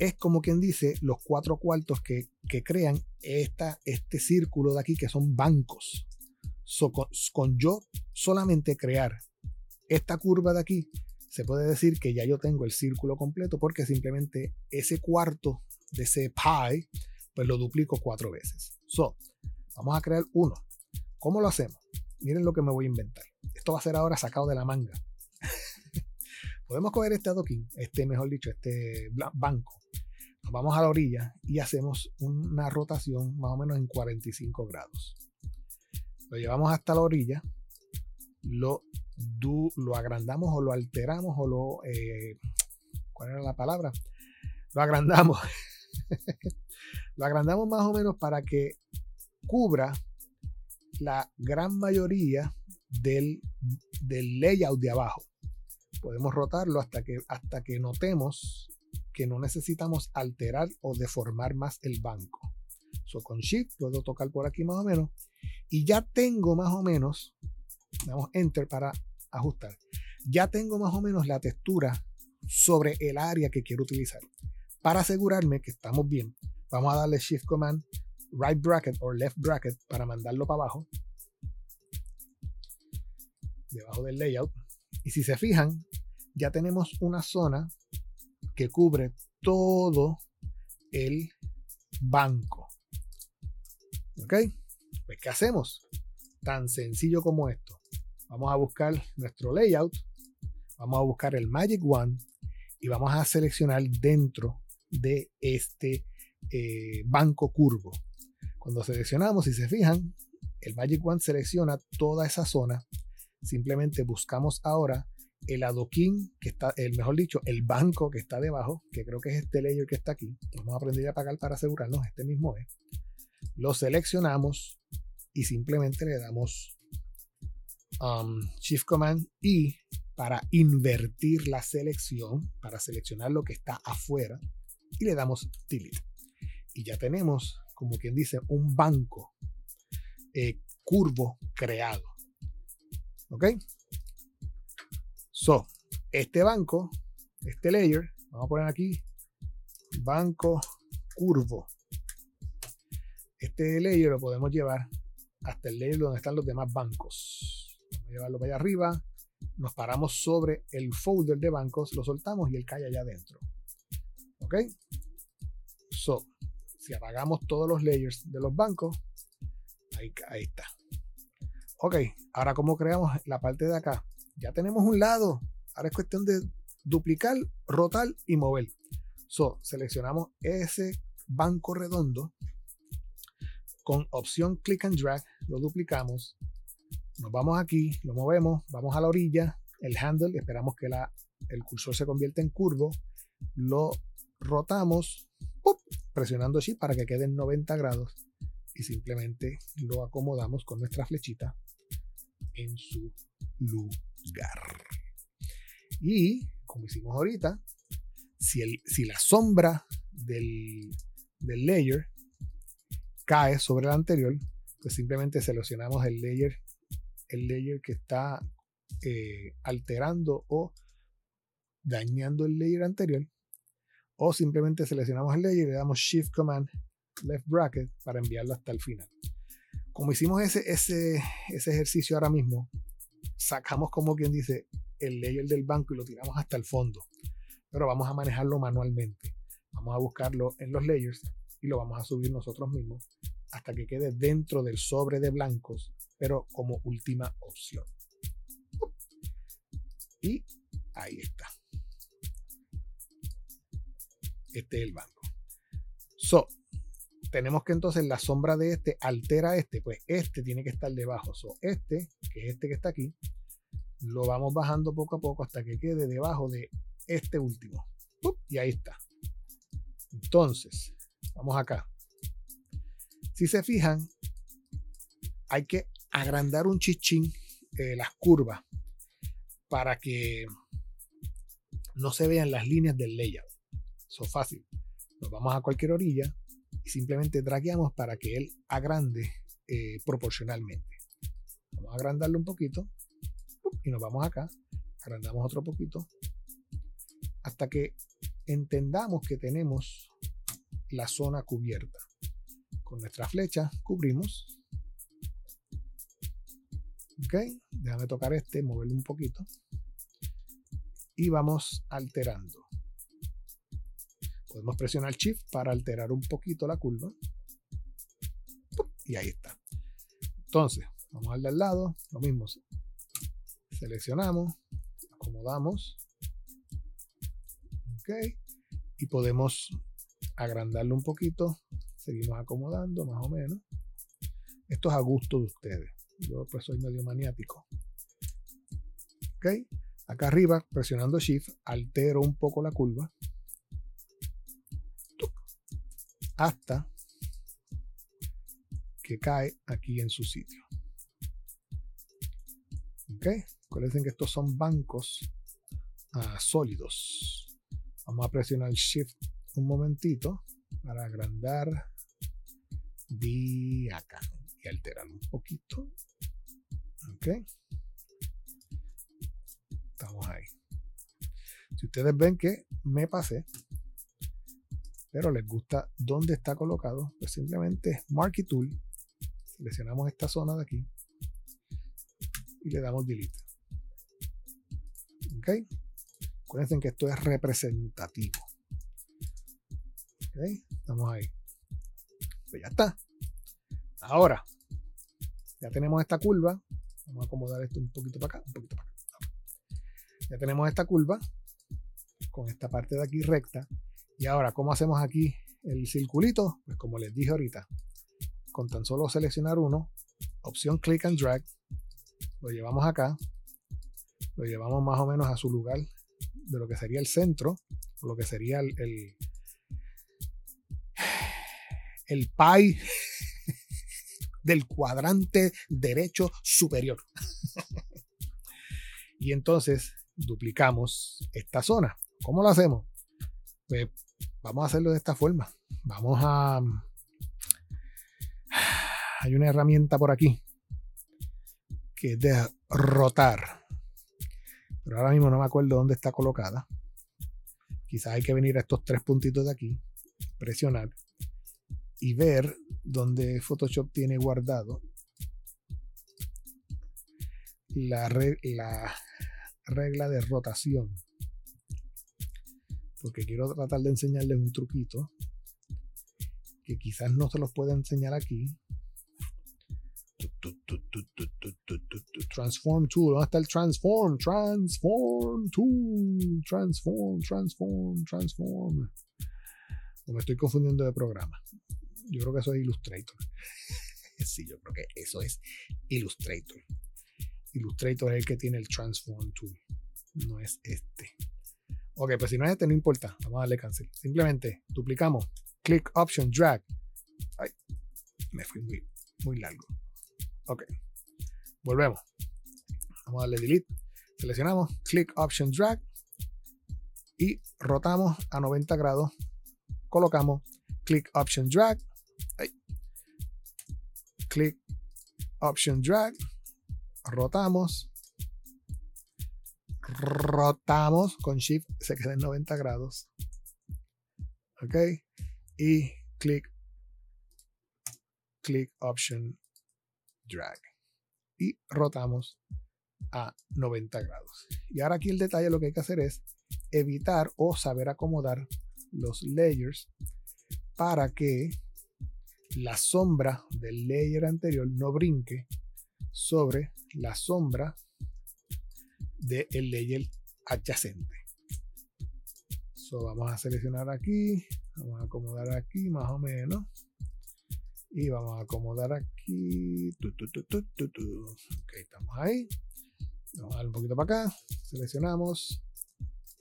es como quien dice los cuatro cuartos que, crean esta, este círculo de aquí que son bancos. con, yo solamente crear esta curva de aquí, se puede decir que ya yo tengo el círculo completo porque simplemente ese cuarto de ese pie pues lo duplico cuatro veces. So, vamos a crear uno. ¿Cómo lo hacemos? Miren lo que me voy a inventar. Esto va a ser ahora sacado de la manga. Podemos coger este adoquín, este, mejor dicho, este banco. Vamos a la orilla y hacemos una rotación más o menos en 45 grados. Lo llevamos hasta la orilla, lo, lo agrandamos o lo alteramos o lo... Eh, ¿Cuál era la palabra? Lo agrandamos. Lo agrandamos más o menos para que cubra la gran mayoría del, layout de abajo. Podemos rotarlo hasta que, hasta que notemos que no necesitamos alterar o deformar más el banco. So, con Shift puedo tocar por aquí más o menos y ya tengo más o menos, damos Enter para ajustar, ya tengo más o menos la textura sobre el área que quiero utilizar. Para asegurarme que estamos bien, Vamos a darle Shift Command, Right Bracket o Left Bracket para mandarlo para abajo. Debajo del layout. Y si se fijan, ya tenemos una zona que cubre todo el banco. ¿Ok? Pues ¿qué hacemos? Tan sencillo como esto. Vamos a buscar nuestro layout. Vamos a buscar el Magic One y vamos a seleccionar dentro de este eh, banco curvo. Cuando seleccionamos, si se fijan, el Magic Wand selecciona toda esa zona. Simplemente buscamos ahora el adoquín que está, el mejor dicho, el banco que está debajo, que creo que es este layer que está aquí. Vamos a aprender a pagar para asegurarnos, este mismo es. Lo seleccionamos y simplemente le damos um, Shift Command y para invertir la selección, para seleccionar lo que está afuera, y le damos Delete. Y ya tenemos, como quien dice, un banco eh, curvo creado. ¿Ok? So, este banco, este layer, vamos a poner aquí banco curvo. Este layer lo podemos llevar hasta el layer donde están los demás bancos. Vamos a llevarlo para allá arriba, nos paramos sobre el folder de bancos, lo soltamos y él cae allá adentro. ¿Ok? So, si apagamos todos los layers de los bancos, ahí, ahí está. Ok, ahora cómo creamos la parte de acá. Ya tenemos un lado. Ahora es cuestión de duplicar, rotar y mover. So, seleccionamos ese banco redondo con opción click and drag, lo duplicamos, nos vamos aquí, lo movemos, vamos a la orilla, el handle, esperamos que la, el cursor se convierta en curvo, lo rotamos, presionando Shift para que quede en 90 grados y simplemente lo acomodamos con nuestra flechita en su lugar. Y como hicimos ahorita, si, el, si la sombra del, del layer cae sobre el anterior, pues simplemente seleccionamos el layer, el layer que está eh, alterando o dañando el layer anterior. O simplemente seleccionamos el layer y le damos Shift Command Left Bracket para enviarlo hasta el final como hicimos ese, ese, ese ejercicio ahora mismo, sacamos como quien dice el layer del banco y lo tiramos hasta el fondo. Pero vamos a manejarlo manualmente. Vamos a buscarlo en los layers y lo vamos a subir nosotros mismos hasta que quede dentro del sobre de blancos, pero como última opción. Y ahí está. Este es el banco. So, tenemos que entonces la sombra de este altera este, pues este tiene que estar debajo. So, este, que es este que está aquí, lo vamos bajando poco a poco hasta que quede debajo de este último. Y ahí está. Entonces, vamos acá. Si se fijan, hay que agrandar un chichín eh, las curvas para que no se vean las líneas del layout. Eso es fácil. Nos vamos a cualquier orilla, y simplemente dragueamos para que él agrande eh, proporcionalmente. Vamos a agrandarlo un poquito y nos vamos acá, agrandamos otro poquito hasta que entendamos que tenemos la zona cubierta. Con nuestra flecha cubrimos. Ok, déjame tocar este, moverlo un poquito. Y vamos alterando. Podemos presionar Shift para alterar un poquito la curva. Y ahí está. Entonces, vamos al del lado, lo mismo. Seleccionamos, acomodamos. Ok. Y podemos agrandarlo un poquito. Seguimos acomodando más o menos. Esto es a gusto de ustedes. Yo pues soy medio maniático. Ok. Acá arriba, presionando Shift, altero un poco la curva. Hasta que cae aquí en su sitio. Ok, recuerden que estos son bancos ah, sólidos. Vamos a presionar Shift un momentito para agrandar de acá y alterar un poquito. Ok, estamos ahí. Si ustedes ven que me pasé, pero les gusta dónde está colocado, pues simplemente Marquee Tool, seleccionamos esta zona de aquí y le damos Delete. ¿Ok? Acuérdense que esto es representativo. ¿Ok? Estamos ahí. Pues ya está. Ahora, ya tenemos esta curva. Vamos a acomodar esto un poquito para acá, un poquito para acá. Ya tenemos esta curva con esta parte de aquí recta y ahora, ¿cómo hacemos aquí el circulito? Pues como les dije ahorita, con tan solo seleccionar uno, opción click and drag, lo llevamos acá, lo llevamos más o menos a su lugar de lo que sería el centro, o lo que sería el, el, el pi del cuadrante derecho superior. y entonces duplicamos esta zona. ¿Cómo lo hacemos? Pues vamos a hacerlo de esta forma. Vamos a... Hay una herramienta por aquí que es de rotar. Pero ahora mismo no me acuerdo dónde está colocada. Quizás hay que venir a estos tres puntitos de aquí, presionar y ver dónde Photoshop tiene guardado la, la regla de rotación. Porque quiero tratar de enseñarles un truquito que quizás no se los pueda enseñar aquí. Transform tool, ¿dónde está el transform? Transform tool, transform, transform, transform. O me estoy confundiendo de programa. Yo creo que eso es Illustrator. sí, yo creo que eso es Illustrator. Illustrator es el que tiene el Transform Tool. No es este. Ok, pues si no es este, no importa. Vamos a darle cancel. Simplemente duplicamos. Click Option Drag. Ay, me fui muy, muy largo. Ok. Volvemos. Vamos a darle Delete. Seleccionamos. Click Option Drag. Y rotamos a 90 grados. Colocamos. Click Option Drag clic, option drag, rotamos, rotamos con shift, se queda en 90 grados. Ok, y clic, clic, option drag. Y rotamos a 90 grados. Y ahora aquí el detalle lo que hay que hacer es evitar o saber acomodar los layers para que la sombra del layer anterior no brinque sobre la sombra del layer adyacente. So, vamos a seleccionar aquí, vamos a acomodar aquí más o menos. Y vamos a acomodar aquí. ok, estamos ahí. Vamos a dar un poquito para acá. Seleccionamos.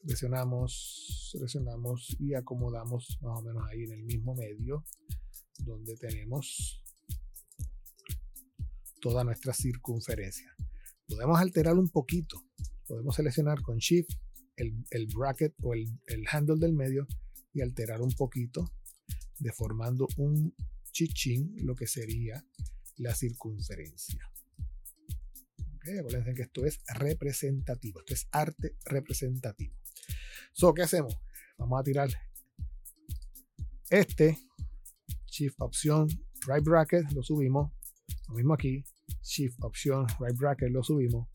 Seleccionamos. Seleccionamos y acomodamos más o menos ahí en el mismo medio donde tenemos toda nuestra circunferencia. Podemos alterar un poquito. Podemos seleccionar con Shift el, bracket o el, handle del medio y alterar un poquito, deformando un chichín lo que sería la circunferencia. Okay, acuérdense que esto es representativo, esto es arte representativo. So, ¿qué hacemos? Vamos a tirar este Shift opción right bracket lo subimos. Lo mismo aquí. Shift opción right bracket lo subimos.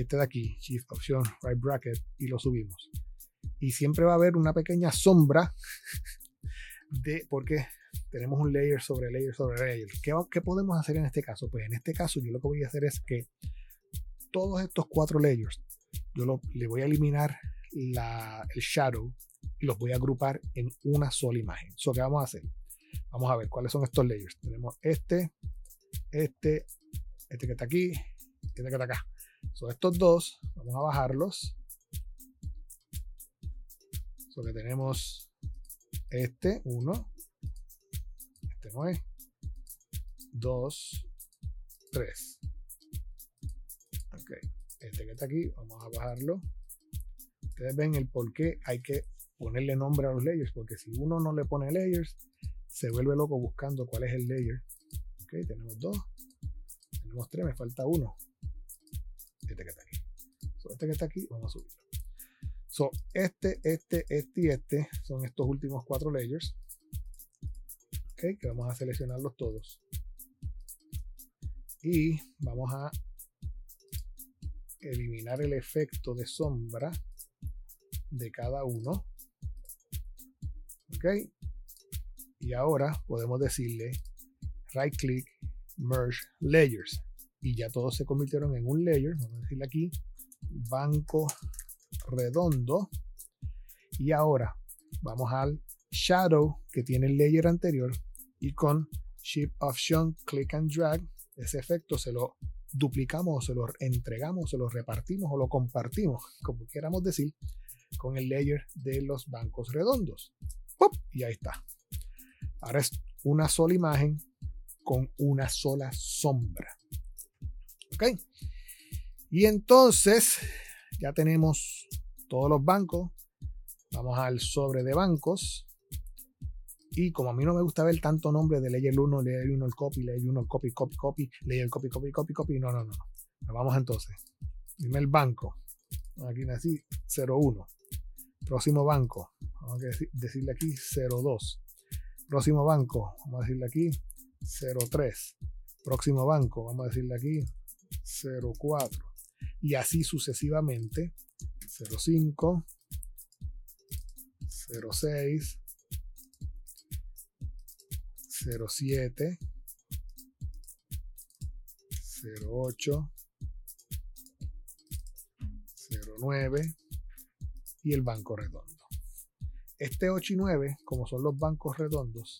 Este de aquí, Shift opción right bracket y lo subimos. Y siempre va a haber una pequeña sombra de porque tenemos un layer sobre layer sobre layer. ¿Qué, ¿Qué, podemos hacer en este caso? Pues en este caso yo lo que voy a hacer es que todos estos cuatro layers, yo le voy a eliminar la, el shadow y los voy a agrupar en una sola imagen. Eso que vamos a hacer. Vamos a ver cuáles son estos layers. Tenemos este, este, este que está aquí, este que está acá. Son estos dos. Vamos a bajarlos. So que tenemos este, uno. Este no es. Dos, tres. Ok. Este que está aquí, vamos a bajarlo. Ustedes ven el por qué hay que ponerle nombre a los layers, porque si uno no le pone layers, se vuelve loco buscando cuál es el layer. Ok, tenemos dos, tenemos tres, me falta uno. Este que está aquí. este que está aquí, vamos a subirlo. So, este, este, este y este son estos últimos cuatro layers. Ok, que vamos a seleccionarlos todos. Y vamos a eliminar el efecto de sombra de cada uno. Ok, y ahora podemos decirle right click, merge layers. Y ya todos se convirtieron en un layer. Vamos a decirle aquí banco redondo. Y ahora vamos al shadow que tiene el layer anterior y con Shift Option Click and Drag ese efecto se lo duplicamos se lo entregamos, se lo repartimos o lo compartimos, como queramos decir, con el layer de los bancos redondos. Y ahí está. Ahora es una sola imagen con una sola sombra. ¿Ok? Y entonces ya tenemos todos los bancos. Vamos al sobre de bancos. Y como a mí no me gusta ver tanto nombre de layer 1, layer 1 el copy, layer 1 el copy, copy, copy, layer copy, copy, copy, copy. No, no, no. Vamos entonces. Dime el banco. Aquí así, 01. Próximo banco. Vamos a decirle aquí 02. Próximo banco. Vamos a decirle aquí 03. Próximo banco. Vamos a decirle aquí 04. Y así sucesivamente. 05. 06. 07, 08, 09 y el banco redondo. Este 8 y 9, como son los bancos redondos,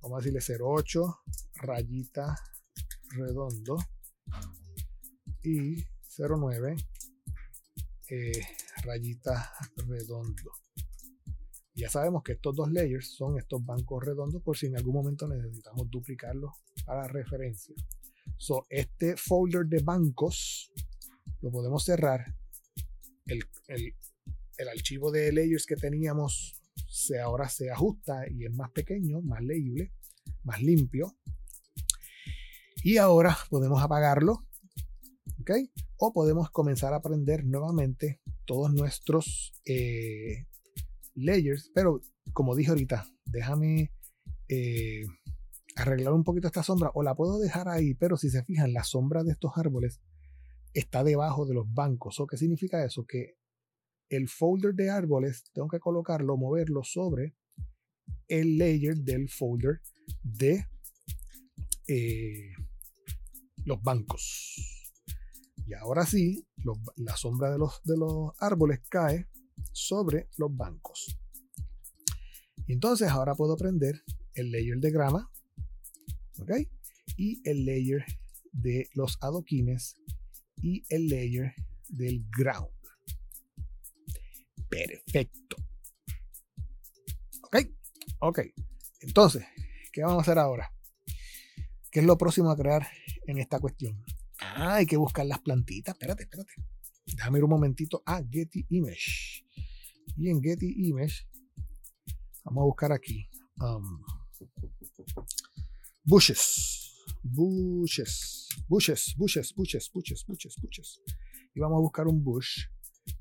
vamos a decirle 08, rayita redondo y 09, eh, rayita redondo. Ya sabemos que estos dos layers son estos bancos redondos por si en algún momento necesitamos duplicarlos para referencia. So, este folder de bancos lo podemos cerrar. El, archivo de layers que teníamos se, ahora se ajusta y es más pequeño, más legible, más limpio. Y ahora podemos apagarlo. O podemos comenzar a aprender nuevamente todos nuestros eh, layers, pero como dije ahorita, déjame eh, arreglar un poquito esta sombra o la puedo dejar ahí, pero si se fijan, la sombra de estos árboles está debajo de los bancos. ¿O qué significa eso? Que el folder de árboles tengo que colocarlo, moverlo sobre el layer del folder de eh, los bancos. Y ahora sí, la sombra de los, de los árboles cae sobre los bancos. Entonces ahora puedo prender el layer de grama, ¿ok? Y el layer de los adoquines y el layer del ground. Perfecto. ¿Ok? Ok. Entonces, ¿qué vamos a hacer ahora? ¿Qué es lo próximo a crear en esta cuestión? Ah, hay que buscar las plantitas. Espérate, espérate. Déjame ir un momentito a Getty Image. Y en Getty Image, vamos a buscar aquí. Um, bushes. Bushes. Bushes, bushes, bushes, bushes, bushes, bushes. Y vamos a buscar un bush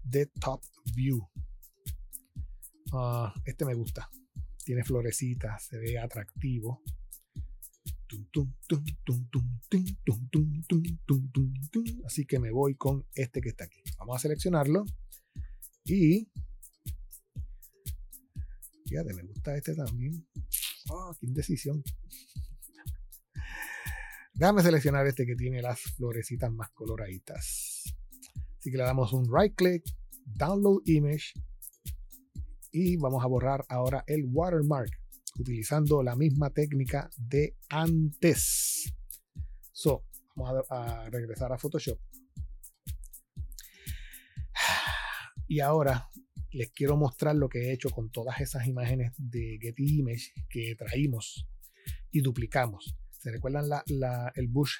de top view. Uh, este me gusta. Tiene florecitas, se ve atractivo. Así que me voy con este que está aquí. Vamos a seleccionarlo. Y Fíjate, me gusta este también. Oh, qué indecisión. Déjame seleccionar este que tiene las florecitas más coloraditas. Así que le damos un right click, download image y vamos a borrar ahora el watermark utilizando la misma técnica de antes. So, vamos a, regresar a Photoshop. Y ahora les quiero mostrar lo que he hecho con todas esas imágenes de Getty Image que traímos y duplicamos. ¿Se recuerdan el bush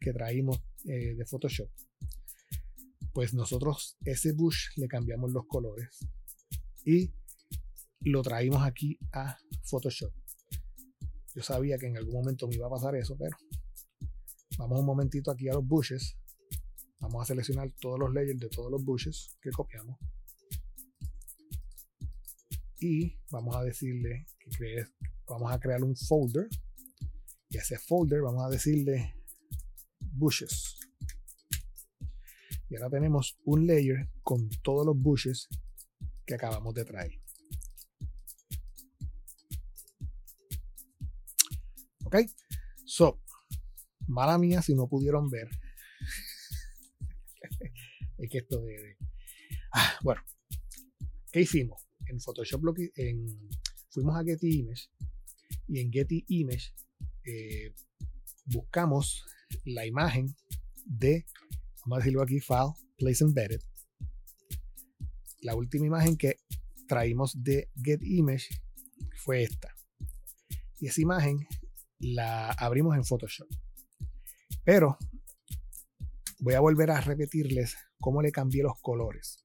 que traímos eh, de Photoshop? Pues nosotros ese bush le cambiamos los colores y lo traímos aquí a Photoshop. Yo sabía que en algún momento me iba a pasar eso, pero vamos un momentito aquí a los bushes. Vamos a seleccionar todos los layers de todos los bushes que copiamos y vamos a decirle que vamos a crear un folder y a ese folder vamos a decirle bushes y ahora tenemos un layer con todos los bushes que acabamos de traer ok so mala mía si no pudieron ver es que esto de, Ah, bueno ¿qué hicimos? en Photoshop en, fuimos a Getty Image y en Getty Image eh, buscamos la imagen de, vamos a decirlo aquí, File, Place Embedded. La última imagen que traímos de Get Image fue esta. Y esa imagen la abrimos en Photoshop. Pero voy a volver a repetirles cómo le cambié los colores.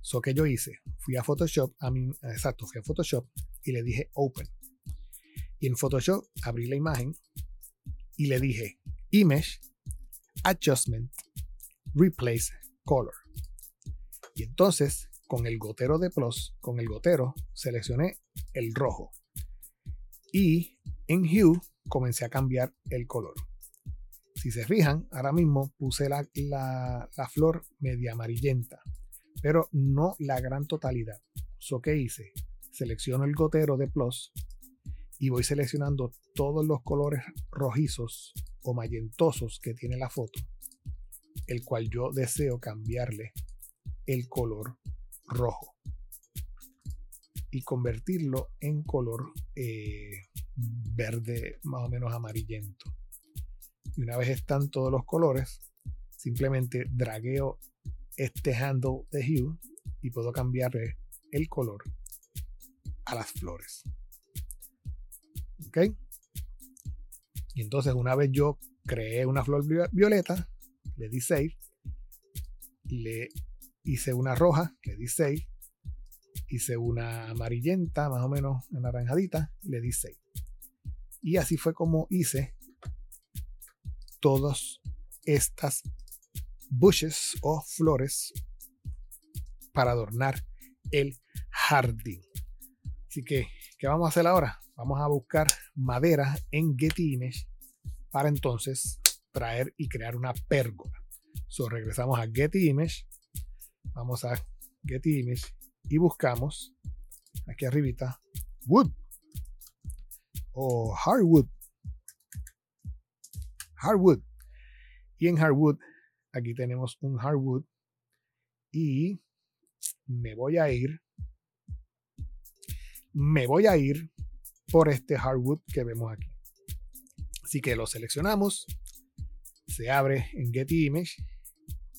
So que yo hice, fui a Photoshop, a mí, exacto, fui a Photoshop y le dije Open. Y en Photoshop abrí la imagen y le dije Image, Adjustment, Replace Color. Y entonces, con el gotero de Plus, con el gotero, seleccioné el rojo. Y en Hue comencé a cambiar el color. Si se fijan, ahora mismo puse la, la, flor media amarillenta, pero no la gran totalidad. So, ¿qué hice? Selecciono el gotero de Plus y voy seleccionando todos los colores rojizos o mayentosos que tiene la foto, el cual yo deseo cambiarle el color rojo y convertirlo en color eh, verde más o menos amarillento. Y una vez están todos los colores, simplemente dragueo este handle de hue y puedo cambiarle el color a las flores. ¿Ok? Y entonces una vez yo creé una flor violeta, le di save, le hice una roja, le di save, hice una amarillenta, más o menos anaranjadita, le di save. Y así fue como hice todas estas bushes o flores para adornar el jardín. Así que, ¿qué vamos a hacer ahora? Vamos a buscar madera en Getty Image para entonces traer y crear una pérgola. So, regresamos a Getty Image. Vamos a Getty Image y buscamos aquí arribita wood o hardwood hardwood. Y en hardwood, aquí tenemos un hardwood. Y me voy a ir. Me voy a ir por este hardwood que vemos aquí. Así que lo seleccionamos. Se abre en Getty Image.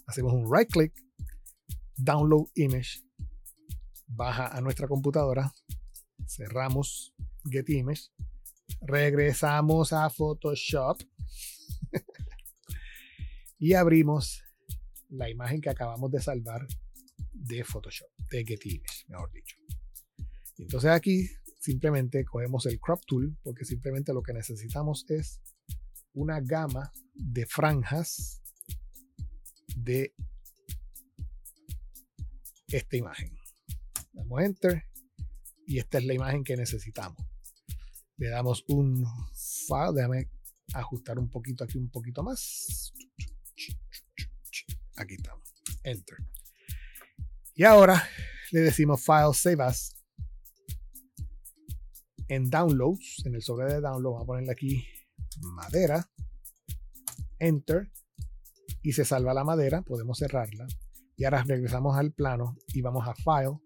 Hacemos un right click. Download image. Baja a nuestra computadora. Cerramos Getty Image. Regresamos a Photoshop y abrimos la imagen que acabamos de salvar de Photoshop, de Getty Image, mejor dicho. entonces aquí simplemente cogemos el crop tool porque simplemente lo que necesitamos es una gama de franjas de esta imagen. Damos enter y esta es la imagen que necesitamos. Le damos un file, déjame ajustar un poquito aquí, un poquito más. Aquí estamos. Enter. Y ahora le decimos File Save As. En Downloads, en el sobre de Download, vamos a ponerle aquí madera. Enter. Y se salva la madera. Podemos cerrarla. Y ahora regresamos al plano y vamos a File,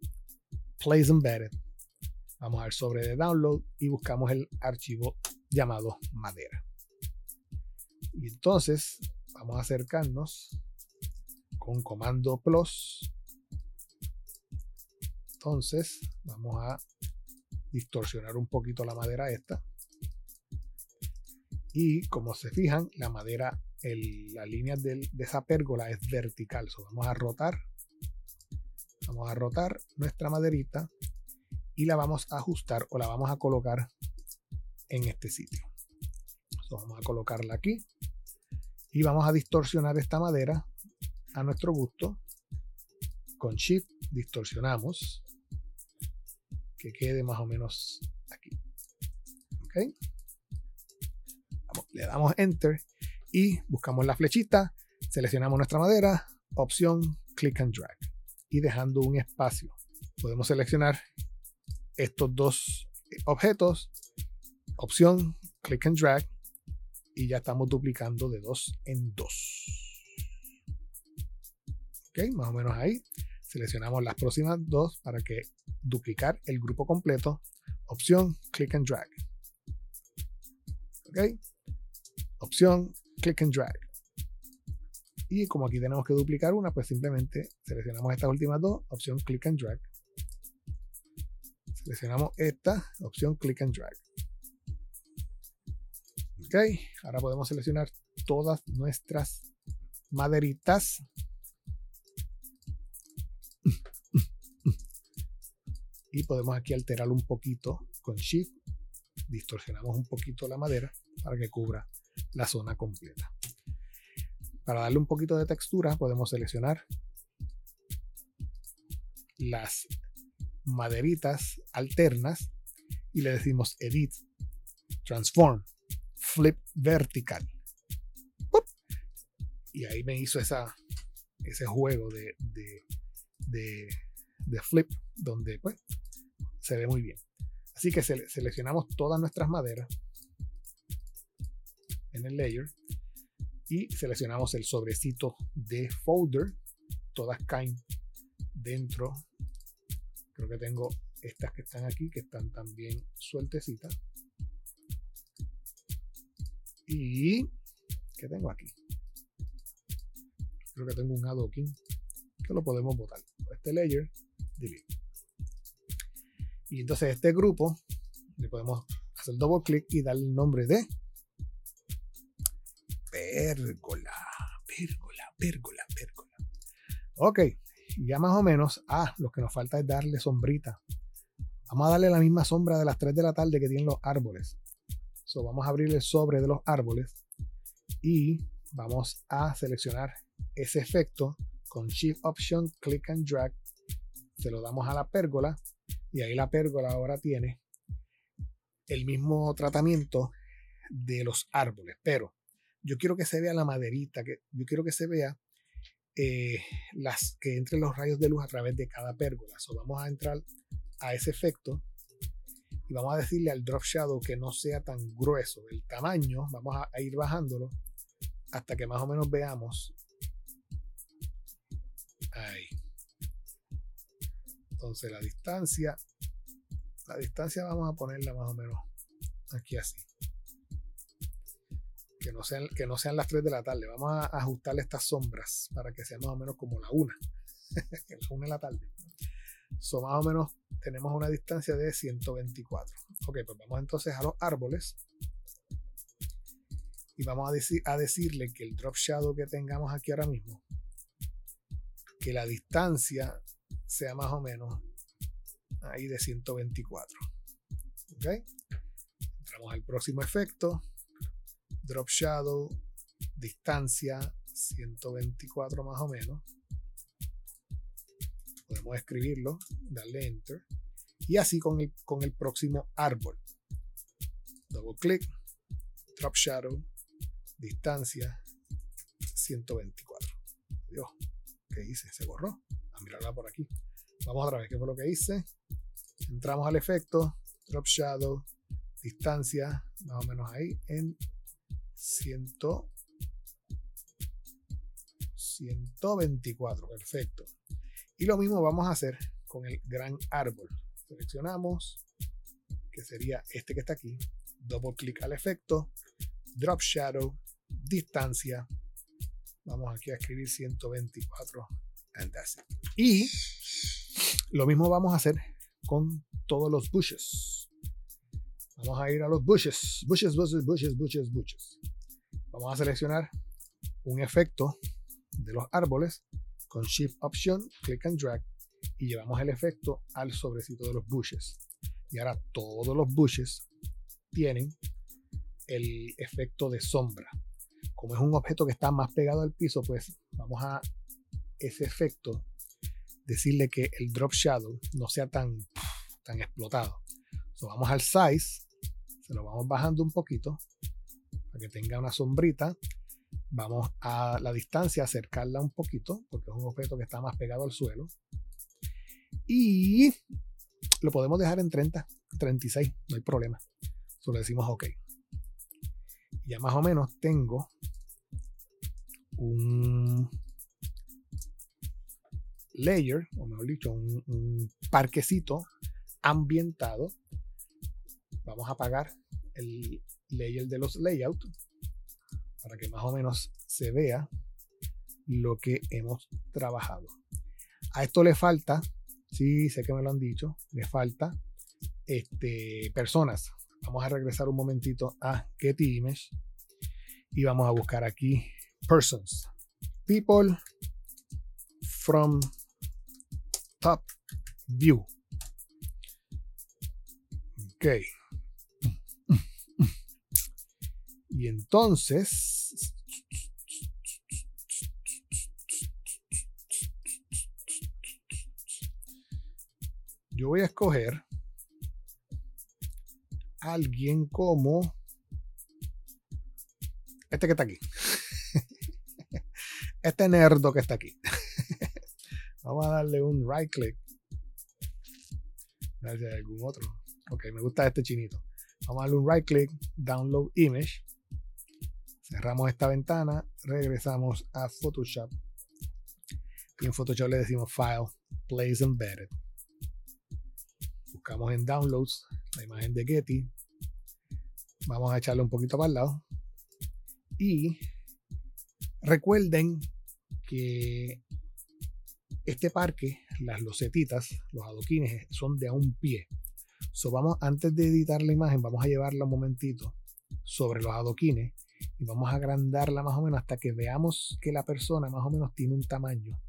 Place Embedded. Vamos al sobre de Download y buscamos el archivo llamado madera. Y entonces vamos a acercarnos con comando plus. Entonces vamos a distorsionar un poquito la madera esta. Y como se fijan, la madera, la línea de esa pérgola es vertical. vamos a rotar. Vamos a rotar nuestra maderita y la vamos a ajustar o la vamos a colocar en este sitio. vamos a colocarla aquí y vamos a distorsionar esta madera a nuestro gusto. Con Shift distorsionamos que quede más o menos aquí. ¿Ok? le damos Enter y buscamos la flechita, seleccionamos nuestra madera, opción Click and Drag y dejando un espacio. Podemos seleccionar estos dos objetos, opción Click and Drag y ya estamos duplicando de dos en dos. Ok, más o menos ahí. Seleccionamos las próximas dos para que duplicar el grupo completo. Opción, click and drag. Ok. Opción, click and drag. Y como aquí tenemos que duplicar una, pues simplemente seleccionamos estas últimas dos, opción click and drag. Seleccionamos esta, opción click and drag. Ok, ahora podemos seleccionar todas nuestras maderitas. Y podemos aquí alterar un poquito con Shift. Distorsionamos un poquito la madera para que cubra la zona completa. Para darle un poquito de textura podemos seleccionar las maderitas alternas y le decimos Edit, Transform, Flip Vertical. Y ahí me hizo esa, ese juego de, de, flip donde pues, se ve muy bien. Así que seleccionamos todas nuestras maderas en el layer y seleccionamos el sobrecito de folder. Todas caen dentro. Creo que tengo estas que están aquí, que están también sueltecitas. Y ¿qué tengo aquí? Creo que tengo un adoquín que lo podemos botar. Este layer, delete. Y entonces este grupo le podemos hacer doble clic y darle el nombre de pérgola, pérgola, pérgola, pérgola. Ok, ya más o menos, ah, lo que nos falta es darle sombrita. Vamos a darle la misma sombra de las 3 de la tarde que tienen los árboles. So, vamos a abrir el sobre de los árboles y vamos a seleccionar ese efecto con Shift Option, Click and Drag. Se lo damos a la pérgola y ahí la pérgola ahora tiene el mismo tratamiento de los árboles, pero yo quiero que se vea la maderita, que yo quiero que se vea eh, las que entren los rayos de luz a través de cada pérgola. So, vamos a entrar a ese efecto y vamos a decirle al drop shadow que no sea tan grueso. El tamaño, vamos a, ir bajándolo hasta que más o menos veamos. Ahí. Entonces la distancia, la distancia vamos a ponerla más o menos aquí así que no sean, que no sean las 3 de la tarde. Vamos a ajustarle estas sombras para que sea más o menos como la 1. la 1 de la tarde. So, más o menos tenemos una distancia de 124. Ok, pues vamos entonces a los árboles. Y vamos a, decir, a decirle que el drop shadow que tengamos aquí ahora mismo, que la distancia sea más o menos ahí de 124. Ok. Entramos al próximo efecto drop shadow, distancia 124 más o menos. Podemos escribirlo, darle enter. Y así con el, con el próximo árbol. Double click, drop shadow, distancia 124. Dios, ¿qué hice? Se borró. A mirarla por aquí. Vamos otra vez, ¿qué fue lo que hice? Entramos al efecto, drop shadow, distancia, más o menos ahí, en 124, perfecto. Y lo mismo vamos a hacer con el gran árbol. Seleccionamos, que sería este que está aquí, doble clic al efecto, drop shadow, distancia. Vamos aquí a escribir 124 Y lo mismo vamos a hacer con todos los bushes. Vamos a ir a los bushes, bushes, bushes, bushes, bushes, bushes. Vamos a seleccionar un efecto de los árboles con Shift Option, Click and Drag y llevamos el efecto al sobrecito de los bushes. Y ahora todos los bushes tienen el efecto de sombra. Como es un objeto que está más pegado al piso, pues vamos a ese efecto decirle que el drop shadow no sea tan, tan explotado. vamos al size, se lo vamos bajando un poquito que tenga una sombrita. Vamos a la distancia, acercarla un poquito, porque es un objeto que está más pegado al suelo. Y lo podemos dejar en 30, 36, no hay problema. Solo decimos OK. Ya más o menos tengo un layer, o mejor dicho, un, un parquecito ambientado. Vamos a apagar el, layer de los layouts para que más o menos se vea lo que hemos trabajado. A esto le falta, sí, sé que me lo han dicho, le falta este, personas. Vamos a regresar un momentito a Getty Image y vamos a buscar aquí persons. People from top view. Ok. Y entonces, yo voy a escoger a alguien como este que está aquí. Este nerdo que está aquí. Vamos a darle un right click. A si hay algún otro. Ok, me gusta este chinito. Vamos a darle un right click, download image. Cerramos esta ventana, regresamos a Photoshop. Y en Photoshop le decimos File, Place Embedded. Buscamos en Downloads la imagen de Getty. Vamos a echarle un poquito para el lado. Y recuerden que este parque, las losetitas, los adoquines, son de a un pie. So vamos, antes de editar la imagen, vamos a llevarla un momentito sobre los adoquines y vamos a agrandarla más o menos hasta que veamos que la persona más o menos tiene un tamaño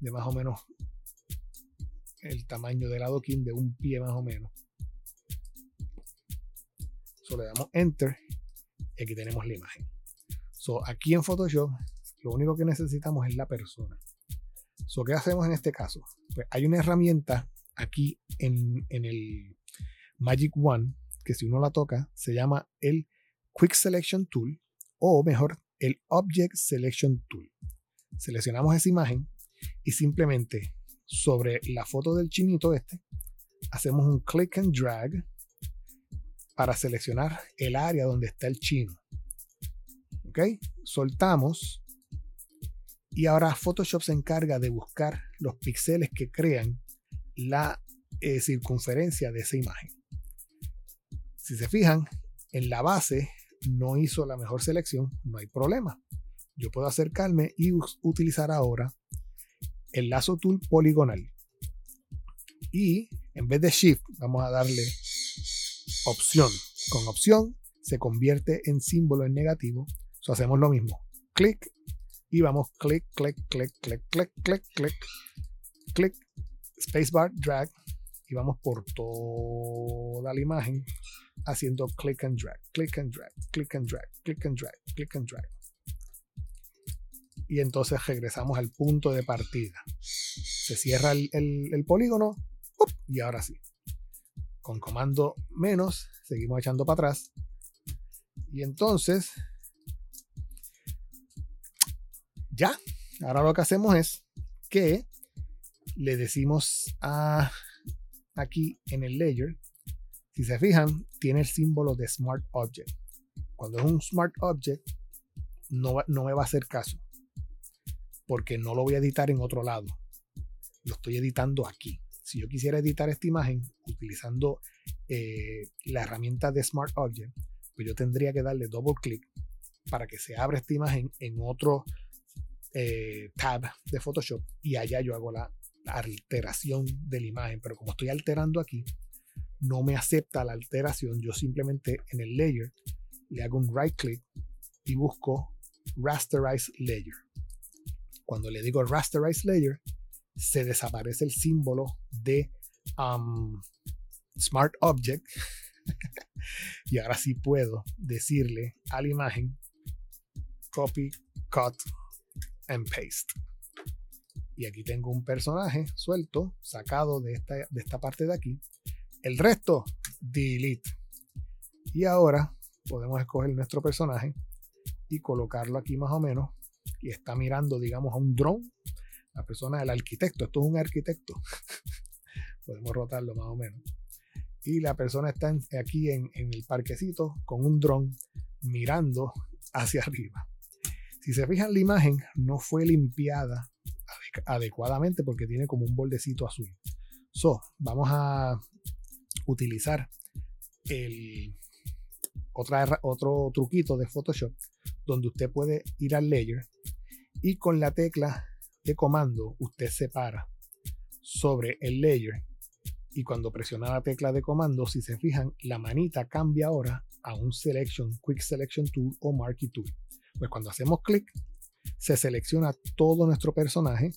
de más o menos el tamaño del adoquín de un pie más o menos. So le damos enter y aquí tenemos la imagen. So aquí en Photoshop lo único que necesitamos es la persona. So, ¿Qué hacemos en este caso? Pues hay una herramienta aquí en, en el Magic One que si uno la toca se llama el Quick Selection Tool o mejor el Object Selection Tool. Seleccionamos esa imagen y simplemente sobre la foto del chinito este hacemos un click and drag para seleccionar el área donde está el chino. ¿Ok? Soltamos y ahora Photoshop se encarga de buscar los píxeles que crean la eh, circunferencia de esa imagen. Si se fijan, en la base no hizo la mejor selección, no hay problema. Yo puedo acercarme y utilizar ahora el lazo tool poligonal. Y en vez de shift, vamos a darle opción. Con opción se convierte en símbolo en negativo. So, hacemos lo mismo. Clic y vamos clic, clic, clic, clic, clic, clic, clic, clic, spacebar, drag y vamos por toda la imagen haciendo click and drag, click and drag, click and drag, click and drag, click and drag. Y entonces regresamos al punto de partida. Se cierra el, polígono y ahora sí. Con comando menos seguimos echando para atrás. Y entonces ya, ahora lo que hacemos es que le decimos a aquí en el layer, si se fijan, tiene el símbolo de Smart Object. Cuando es un Smart Object, no, me va a hacer caso, porque no lo voy a editar en otro lado. Lo estoy editando aquí. Si yo quisiera editar esta imagen utilizando eh, la herramienta de Smart Object, pues yo tendría que darle doble clic para que se abra esta imagen en otro eh, tab de Photoshop y allá yo hago la, alteración de la imagen. Pero como estoy alterando aquí, no me acepta la alteración. Yo simplemente en el layer le hago un right click y busco rasterize layer. Cuando le digo rasterize layer, se desaparece el símbolo de um, Smart Object. y ahora sí puedo decirle a la imagen copy, cut, and paste. Y aquí tengo un personaje suelto, sacado de esta, de esta parte de aquí. El resto, delete. Y ahora podemos escoger nuestro personaje y colocarlo aquí más o menos. Y está mirando, digamos, a un dron. La persona del arquitecto. Esto es un arquitecto. podemos rotarlo más o menos. Y la persona está aquí en, en el parquecito con un dron mirando hacia arriba. Si se fijan, la imagen no fue limpiada adecuadamente porque tiene como un bordecito azul. So, vamos a utilizar el otro truquito de Photoshop donde usted puede ir al layer Y con la tecla de comando, usted separa sobre el layer. Y cuando presiona la tecla de comando, si se fijan, la manita cambia ahora a un Selection, Quick Selection Tool o Marquee Tool. Pues cuando hacemos clic, se selecciona todo nuestro personaje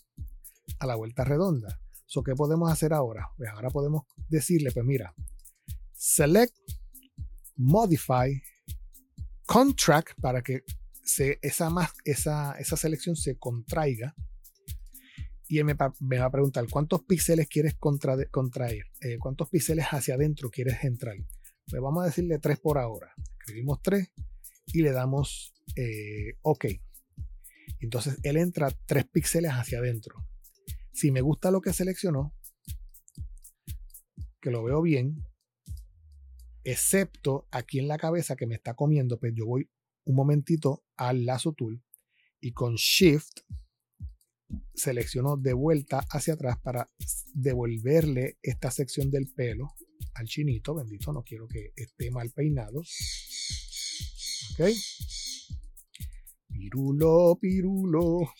a la vuelta redonda. So, ¿Qué podemos hacer ahora? Pues ahora podemos decirle, pues mira, select, modify, contract para que esa, más, esa, esa selección se contraiga. Y él me, va a preguntar, ¿cuántos píxeles quieres contraer? Eh, ¿Cuántos píxeles hacia adentro quieres entrar? Pues vamos a decirle 3 por ahora. Escribimos 3 y le damos eh, OK. Entonces él entra 3 píxeles hacia adentro. Si me gusta lo que seleccionó, que lo veo bien, excepto aquí en la cabeza que me está comiendo, pues yo voy un momentito al lazo tool y con shift selecciono de vuelta hacia atrás para devolverle esta sección del pelo al chinito, bendito, no quiero que esté mal peinado. Ok. Pirulo, pirulo.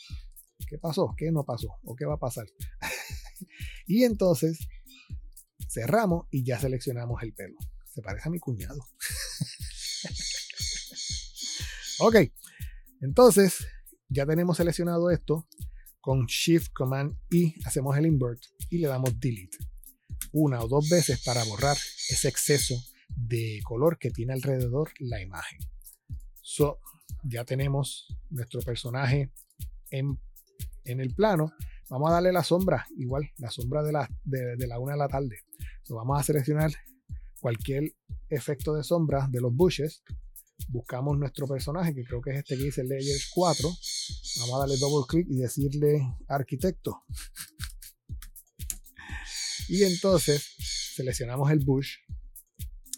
¿Qué pasó? ¿Qué no pasó? ¿O qué va a pasar? y entonces cerramos y ya seleccionamos el pelo. Se parece a mi cuñado. ok, entonces ya tenemos seleccionado esto. Con Shift Command y hacemos el invert y le damos Delete una o dos veces para borrar ese exceso de color que tiene alrededor la imagen. So, ya tenemos nuestro personaje en en el plano, vamos a darle la sombra, igual, la sombra de la, de, la una de la tarde. vamos a seleccionar cualquier efecto de sombra de los bushes. Buscamos nuestro personaje, que creo que es este que dice Layer 4. Vamos a darle doble clic y decirle arquitecto. y entonces seleccionamos el bush.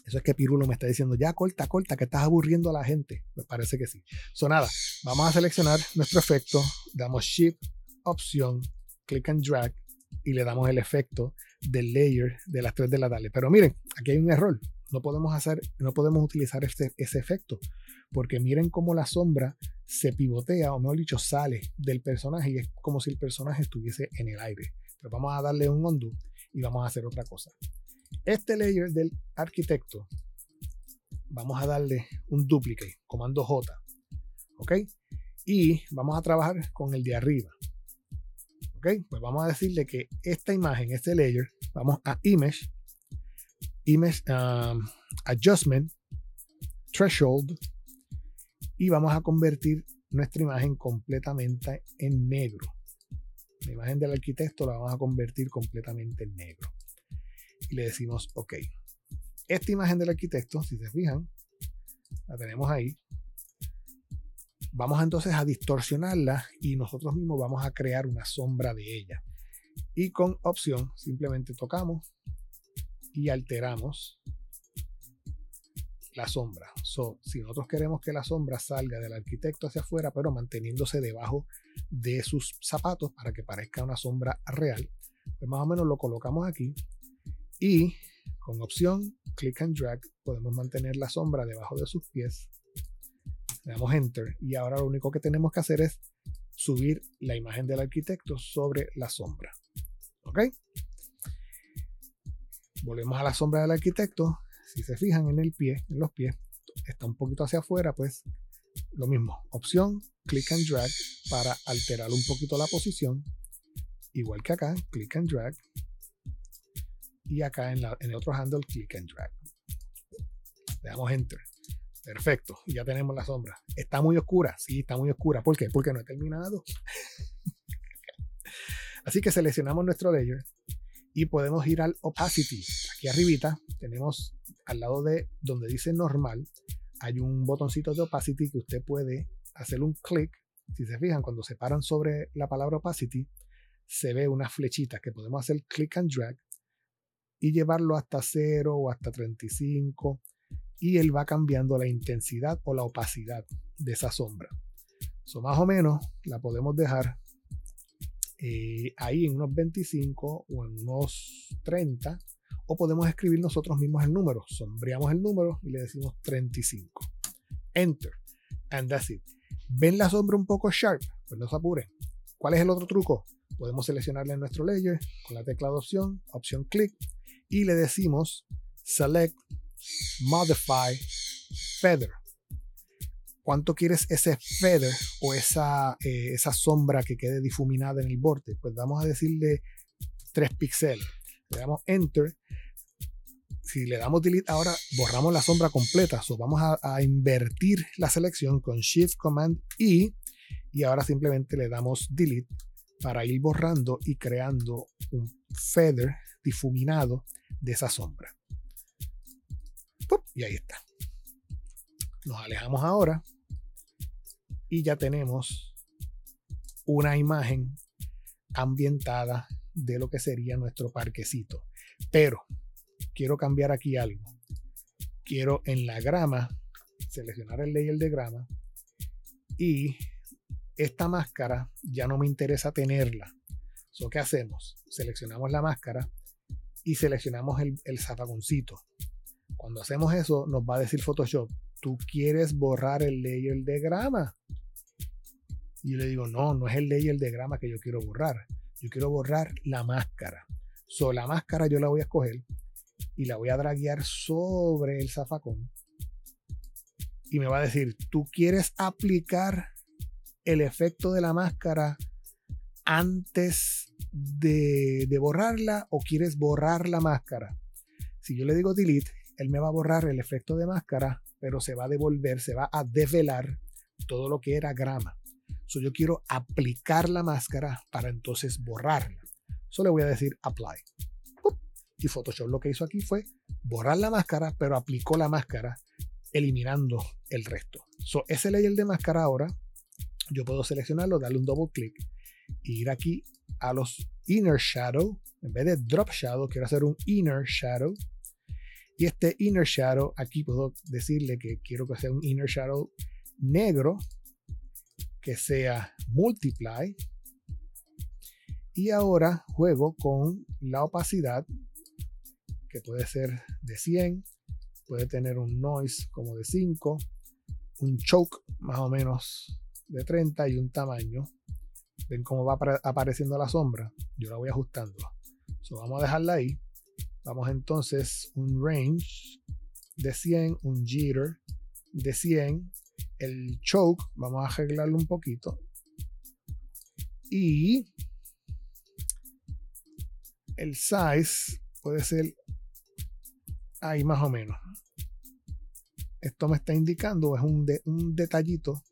Eso es que Pirulo me está diciendo, ya corta, corta, que estás aburriendo a la gente. Pues parece que sí. So nada, vamos a seleccionar nuestro efecto, damos Shift opción, click and drag y le damos el efecto del layer de las 3 de la tarde. Pero miren, aquí hay un error. No podemos hacer, no podemos utilizar este, ese efecto. Porque miren cómo la sombra se pivotea, o mejor dicho, sale del personaje y es como si el personaje estuviese en el aire. Pero vamos a darle un undo y vamos a hacer otra cosa. Este layer del arquitecto, vamos a darle un duplicate, comando J. ¿Ok? Y vamos a trabajar con el de arriba. Ok, pues vamos a decirle que esta imagen, este layer, vamos a Image, Image um, Adjustment, Threshold, y vamos a convertir nuestra imagen completamente en negro. La imagen del arquitecto la vamos a convertir completamente en negro. Y le decimos OK. Esta imagen del arquitecto, si se fijan, la tenemos ahí. Vamos entonces a distorsionarla y nosotros mismos vamos a crear una sombra de ella. Y con opción simplemente tocamos y alteramos la sombra. si nosotros queremos que la sombra salga del arquitecto hacia afuera, pero manteniéndose debajo de sus zapatos para que parezca una sombra real, pues más o menos lo colocamos aquí y con opción click and drag podemos mantener la sombra debajo de sus pies le damos enter y ahora lo único que tenemos que hacer es subir la imagen del arquitecto sobre la sombra. ¿Ok? Volvemos a la sombra del arquitecto. Si se fijan en el pie, en los pies, está un poquito hacia afuera, pues lo mismo. Opción, click and drag para alterar un poquito la posición. Igual que acá, click and drag. Y acá en, en el otro handle, click and drag. Le damos enter. Perfecto, ya tenemos la sombra. Está muy oscura, sí, está muy oscura. ¿Por qué? Porque no he terminado. Así que seleccionamos nuestro layer y podemos ir al opacity. Aquí arribita tenemos al lado de donde dice normal, hay un botoncito de opacity que usted puede hacer un clic. Si se fijan, cuando se paran sobre la palabra opacity, se ve una flechita que podemos hacer click and drag y llevarlo hasta 0 o hasta 35 y él va cambiando la intensidad o la opacidad de esa sombra. So, más o menos la podemos dejar eh, ahí en unos 25 o en unos 30 o podemos escribir nosotros mismos el número. Sombreamos el número y le decimos 35. Enter. And that's it. ¿Ven la sombra un poco sharp? Pues no se apuren. ¿Cuál es el otro truco? Podemos seleccionarle en nuestro layer con la tecla de opción, opción clic, y le decimos select, modify, feather. ¿Cuánto quieres ese feather o esa, eh, esa sombra que quede difuminada en el borde? Pues vamos a decirle 3 píxeles. Le damos enter. Si le damos delete ahora, borramos la sombra completa. So, vamos a, a invertir la selección con shift command y y ahora simplemente le damos delete para ir borrando y creando un feather difuminado de esa sombra. Y ahí está. Nos alejamos ahora y ya tenemos una imagen ambientada de lo que sería nuestro parquecito. Pero quiero cambiar aquí algo. Quiero en la grama seleccionar el layer de grama y esta máscara ya no me interesa tenerla. So, ¿Qué hacemos? Seleccionamos la máscara y seleccionamos el, el zapagoncito. Cuando hacemos eso, nos va a decir Photoshop, tú quieres borrar el layer de grama. Y yo le digo, no, no es el layer de grama que yo quiero borrar. Yo quiero borrar la máscara. So, la máscara yo la voy a escoger y la voy a draguear sobre el zafacón. Y me va a decir, tú quieres aplicar el efecto de la máscara antes de, borrarla o quieres borrar la máscara. Si yo le digo delete, él me va a borrar el efecto de máscara, pero se va a devolver, se va a desvelar todo lo que era grama. So, yo quiero aplicar la máscara para entonces borrarla. Solo le voy a decir apply. Y Photoshop lo que hizo aquí fue borrar la máscara, pero aplicó la máscara eliminando el resto. So, ese layer de máscara ahora yo puedo seleccionarlo, darle un doble clic e ir aquí a los inner shadow. En vez de drop shadow, quiero hacer un inner shadow. Y este inner shadow, aquí puedo decirle que quiero que sea un inner shadow negro, que sea multiply. Y ahora juego con la opacidad, que puede ser de 100, puede tener un noise como de 5, un choke más o menos de 30 y un tamaño. Ven cómo va apareciendo la sombra. Yo la voy ajustando. vamos a dejarla ahí. Vamos entonces un range de 100, un jitter de 100. El choke, vamos a arreglarlo un poquito. Y el size puede ser ahí más o menos. Esto me está indicando, es un, un detallito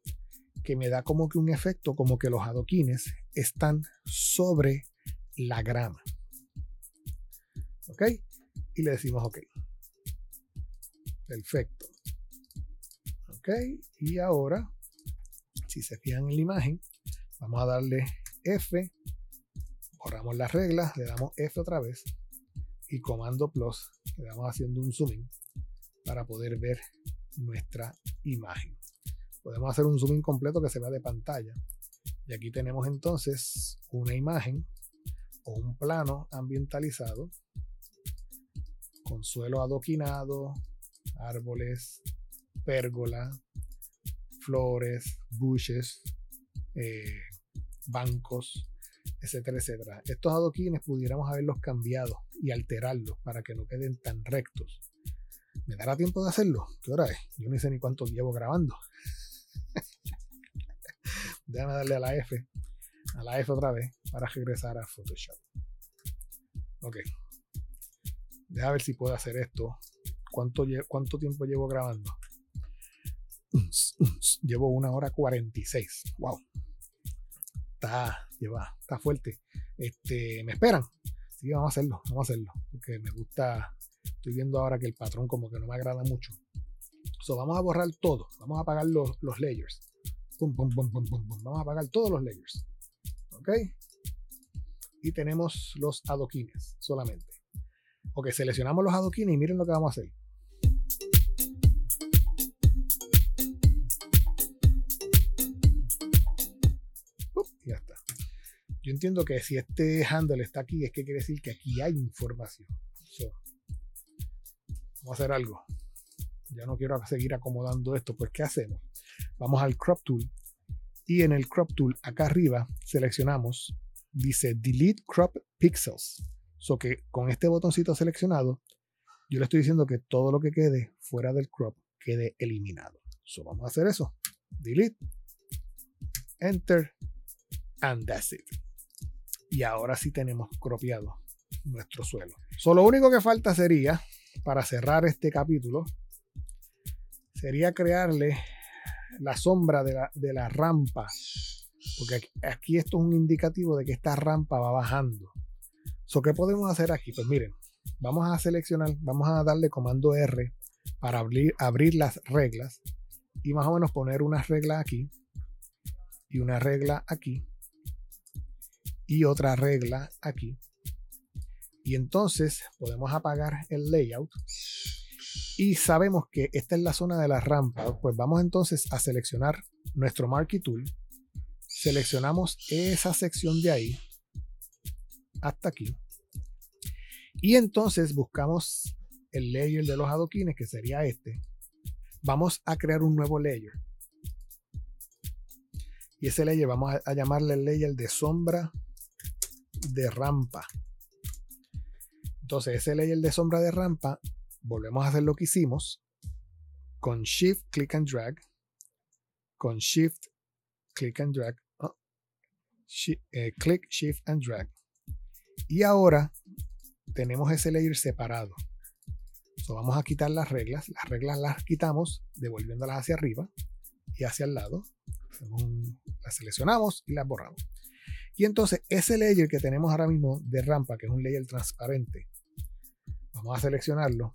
que me da como que un efecto como que los adoquines están sobre la grama. ¿Ok? Y le decimos OK. Perfecto. ¿Ok? Y ahora, si se fijan en la imagen, vamos a darle F, borramos las reglas, le damos F otra vez y comando plus, le damos haciendo un zoom para poder ver nuestra imagen podemos hacer un zoom in completo que se vea de pantalla. Y aquí tenemos entonces una imagen o un plano ambientalizado con suelo adoquinado, árboles, pérgola, flores, bushes, eh, bancos, etcétera, etcétera. Estos adoquines pudiéramos haberlos cambiado y alterarlos para que no queden tan rectos. ¿Me dará tiempo de hacerlo? ¿Qué hora es? Yo no sé ni cuánto llevo grabando. Déjame darle a la F, a la F otra vez para regresar a Photoshop. Ok. Deja ver si puedo hacer esto. ¿Cuánto, cuánto tiempo llevo grabando? Llevo una hora 46. Wow. Está, lleva, está fuerte. Este, me esperan. Sí, vamos a hacerlo, vamos a hacerlo. Porque me gusta. Estoy viendo ahora que el patrón como que no me agrada mucho. So, vamos a borrar todo. Vamos a apagar los, los layers. Vamos a apagar todos los layers. ¿Ok? Y tenemos los adoquines solamente. Ok, seleccionamos los adoquines y miren lo que vamos a hacer. ya está. Yo entiendo que si este handle está aquí, es que quiere decir que aquí hay información. vamos a hacer algo. Ya no quiero seguir acomodando esto. Pues, ¿qué hacemos? Vamos al crop tool Y en el crop tool acá arriba seleccionamos, dice delete crop pixels. So que con este botoncito seleccionado, yo le estoy diciendo que todo lo que quede fuera del crop quede eliminado. So vamos a hacer eso. Delete. Enter. And that's it. Y ahora sí tenemos cropiado nuestro suelo. So, lo único que falta sería, para cerrar este capítulo, sería crearle la sombra de la, de la rampa. Porque aquí, esto es un indicativo de que esta rampa va bajando. So, ¿Qué podemos hacer aquí? Pues miren, vamos a seleccionar, vamos a darle comando R para abrir, abrir las reglas y más o menos poner una regla aquí y una regla aquí y otra regla aquí. Y entonces podemos apagar el layout y sabemos que esta es la zona de la rampa. Pues vamos entonces a seleccionar nuestro Marquee Tool. Seleccionamos esa sección de ahí hasta aquí. Y entonces buscamos el layer de los adoquines, que sería este. Vamos a crear un nuevo layer. Y ese layer vamos a, llamarle el layer de sombra de rampa. Entonces, ese layer de sombra de rampa, volvemos a hacer lo que hicimos. Con Shift, Click and Drag. Con Shift, Click and Drag. Oh, eh, click, Shift and Drag. Y ahora tenemos ese layer separado. vamos a quitar las reglas. Las reglas las quitamos devolviéndolas hacia arriba y hacia el lado. las seleccionamos y las borramos. Y entonces ese layer que tenemos ahora mismo de rampa, que es un layer transparente, vamos a seleccionarlo.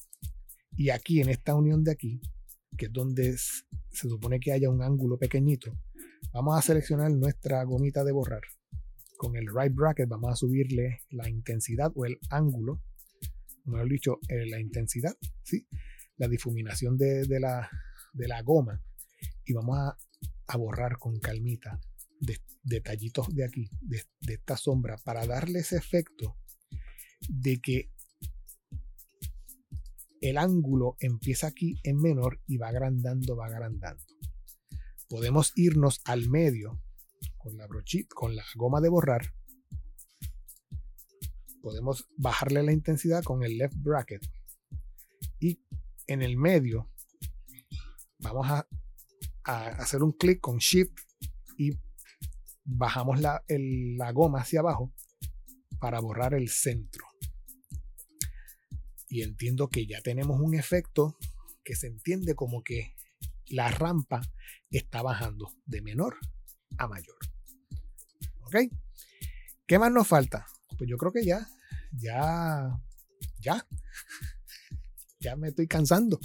Y aquí en esta unión de aquí, que es donde se supone que haya un ángulo pequeñito, vamos a seleccionar nuestra gomita de borrar. Con el right bracket vamos a subirle la intensidad o el ángulo, mejor dicho, eh, la intensidad, ¿sí? la difuminación de, la, de la goma. Y vamos a, borrar con calmita detallitos de aquí, de, esta sombra, para darle ese efecto de que el ángulo empieza aquí en menor y va agrandando, va agrandando. Podemos irnos al medio con la brochita, con la goma de borrar. Podemos bajarle la intensidad con el left bracket. Y en el medio vamos a, hacer un clic con shift y bajamos la, la goma hacia abajo para borrar el centro. Y entiendo que ya tenemos un efecto que se entiende como que la rampa está bajando de menor a mayor. ¿Ok? ¿Qué más nos falta? Pues yo creo que ya, ya, ya, ya me estoy cansando.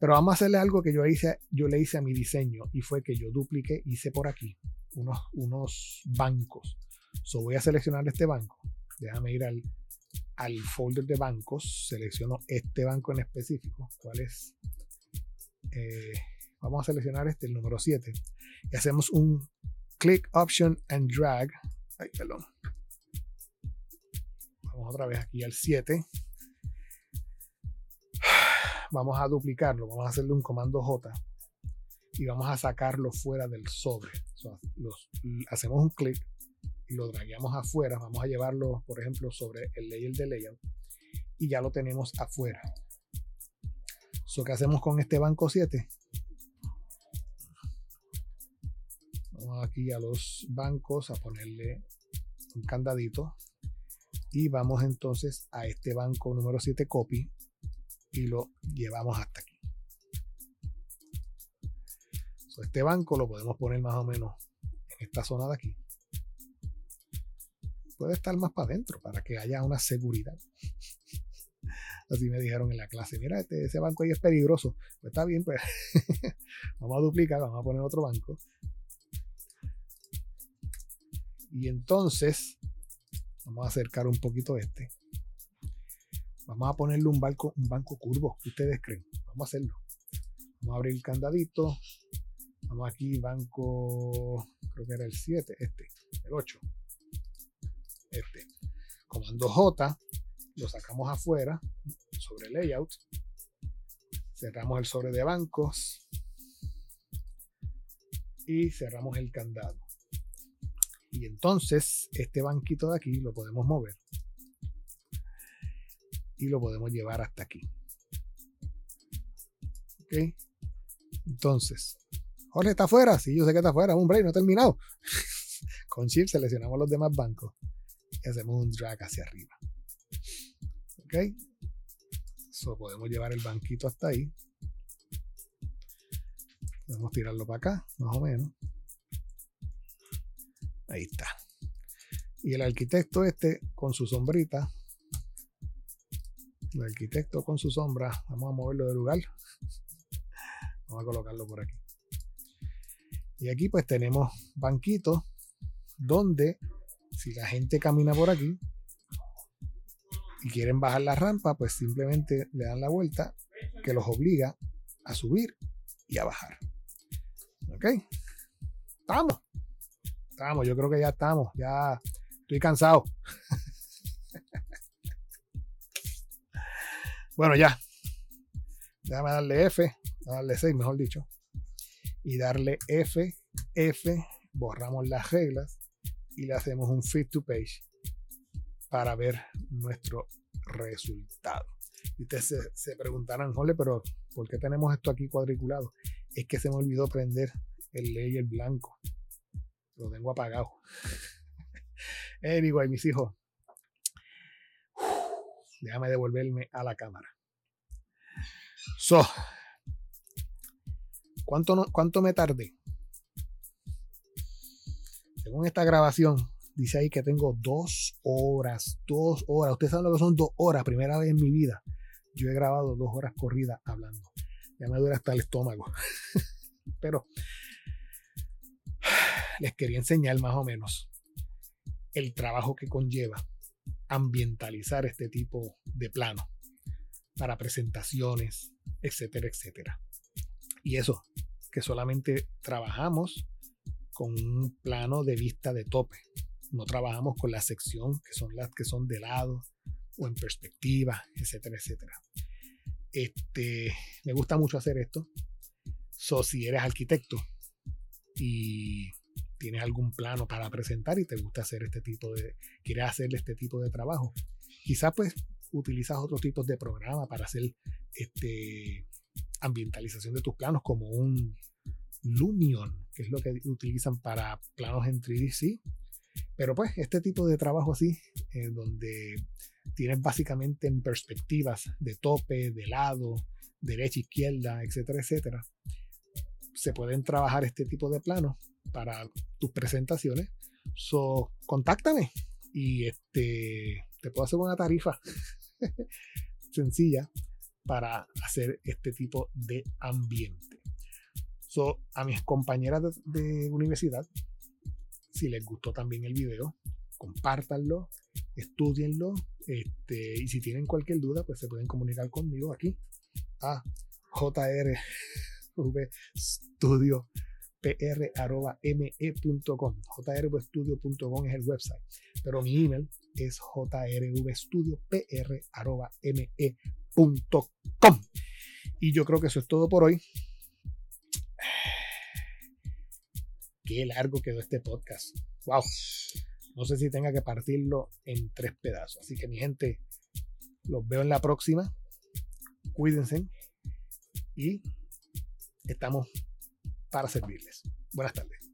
Pero vamos a hacerle algo que yo, hice, yo le hice a mi diseño y fue que yo dupliqué, hice por aquí unos, unos bancos. So voy a seleccionar este banco. Déjame ir al, al folder de bancos. Selecciono este banco en específico. ¿Cuál es? Eh, vamos a seleccionar este, el número 7. Y hacemos un click option and drag. Ay, perdón. Vamos otra vez aquí al 7. Vamos a duplicarlo. Vamos a hacerle un comando J y vamos a sacarlo fuera del sobre. hacemos un clic y lo dragueamos afuera. Vamos a llevarlo, por ejemplo, sobre el layer de layout y ya lo tenemos afuera. So, ¿Qué hacemos con este banco 7? Vamos aquí a los bancos a ponerle un candadito y vamos entonces a este banco número 7 copy y lo llevamos hasta aquí este banco lo podemos poner más o menos en esta zona de aquí. Puede estar más para adentro para que haya una seguridad. Así me dijeron en la clase, mira, este, ese banco ahí es peligroso. Pues está bien, pues vamos a duplicar, vamos a poner otro banco. Y entonces, vamos a acercar un poquito este. Vamos a ponerle un banco, un banco curvo, ustedes creen. Vamos a hacerlo. Vamos a abrir el candadito, Vamos aquí, banco, creo que era el 7, este, el 8. Este. Comando J, lo sacamos afuera, sobre layout. Cerramos el sobre de bancos. y cerramos el candado. Y entonces este banquito de aquí lo podemos mover y lo podemos llevar hasta aquí. ¿Ok? Entonces, Jorge está afuera. Sí, yo sé que está afuera. Hombre, no he terminado. Con Shift seleccionamos los demás bancos y hacemos un drag hacia arriba. ¿Ok? So, podemos llevar el banquito hasta ahí. Podemos tirarlo para acá, más o menos. Ahí está. Y el arquitecto este con su sombrita. El arquitecto con su sombra. Vamos a moverlo de lugar. Vamos a colocarlo por aquí. Y aquí pues tenemos banquitos donde si la gente camina por aquí y quieren bajar la rampa, pues simplemente le dan la vuelta que los obliga a subir y a bajar. ¿Ok? Estamos. Estamos, yo creo que ya estamos. Ya estoy cansado. bueno, ya. Déjame darle F, darle 6, mejor dicho. Y darle F, F, borramos las reglas y le hacemos un fit to page para ver nuestro resultado. Y ustedes se, preguntarán, jole, pero ¿por qué tenemos esto aquí cuadriculado? Es que se me olvidó prender el layer blanco. Lo tengo apagado. anyway, mis hijos. Déjame devolverme a la cámara. So, ¿cuánto, ¿cuánto me tardé? según esta grabación, dice ahí que tengo dos horas, dos horas. Ustedes saben lo que son dos horas, primera vez en mi vida. Yo he grabado dos horas corridas hablando. Ya me duele hasta el estómago. Pero les quería enseñar más o menos el trabajo que conlleva ambientalizar este tipo de plano para presentaciones, etcétera, etcétera. Y eso, que solamente trabajamos con un plano de vista de tope. No trabajamos con la sección, que son las que son de lado o en perspectiva, etcétera, etcétera. Este, me gusta mucho hacer esto. So, si eres arquitecto y tienes algún plano para presentar y te gusta hacer este tipo de, quieres hacer este tipo de trabajo, quizás pues utilizas otros tipos de programa para hacer este, ambientalización de tus planos como un Lumion, que es lo que utilizan para planos en 3D, Pero pues este tipo de trabajo así, donde tienes básicamente en perspectivas de tope, de lado, derecha, izquierda, etcétera, etcétera, se pueden trabajar este tipo de planos para tus presentaciones. So, contáctame y este, te puedo hacer una tarifa sencilla para hacer este tipo de ambiente a mis compañeras de, universidad, si les gustó también el video, compártanlo, estudienlo, este, y si tienen cualquier duda, pues se pueden comunicar conmigo aquí a jrvstudiopr.me.com. jrvstudio.com es el website, pero mi email es jrvstudiopr.me.com. Y yo creo que eso es todo por hoy. qué largo quedó este podcast. Wow. No sé si tenga que partirlo en tres pedazos. Así que mi gente, los veo en la próxima. Cuídense y estamos para servirles. Buenas tardes.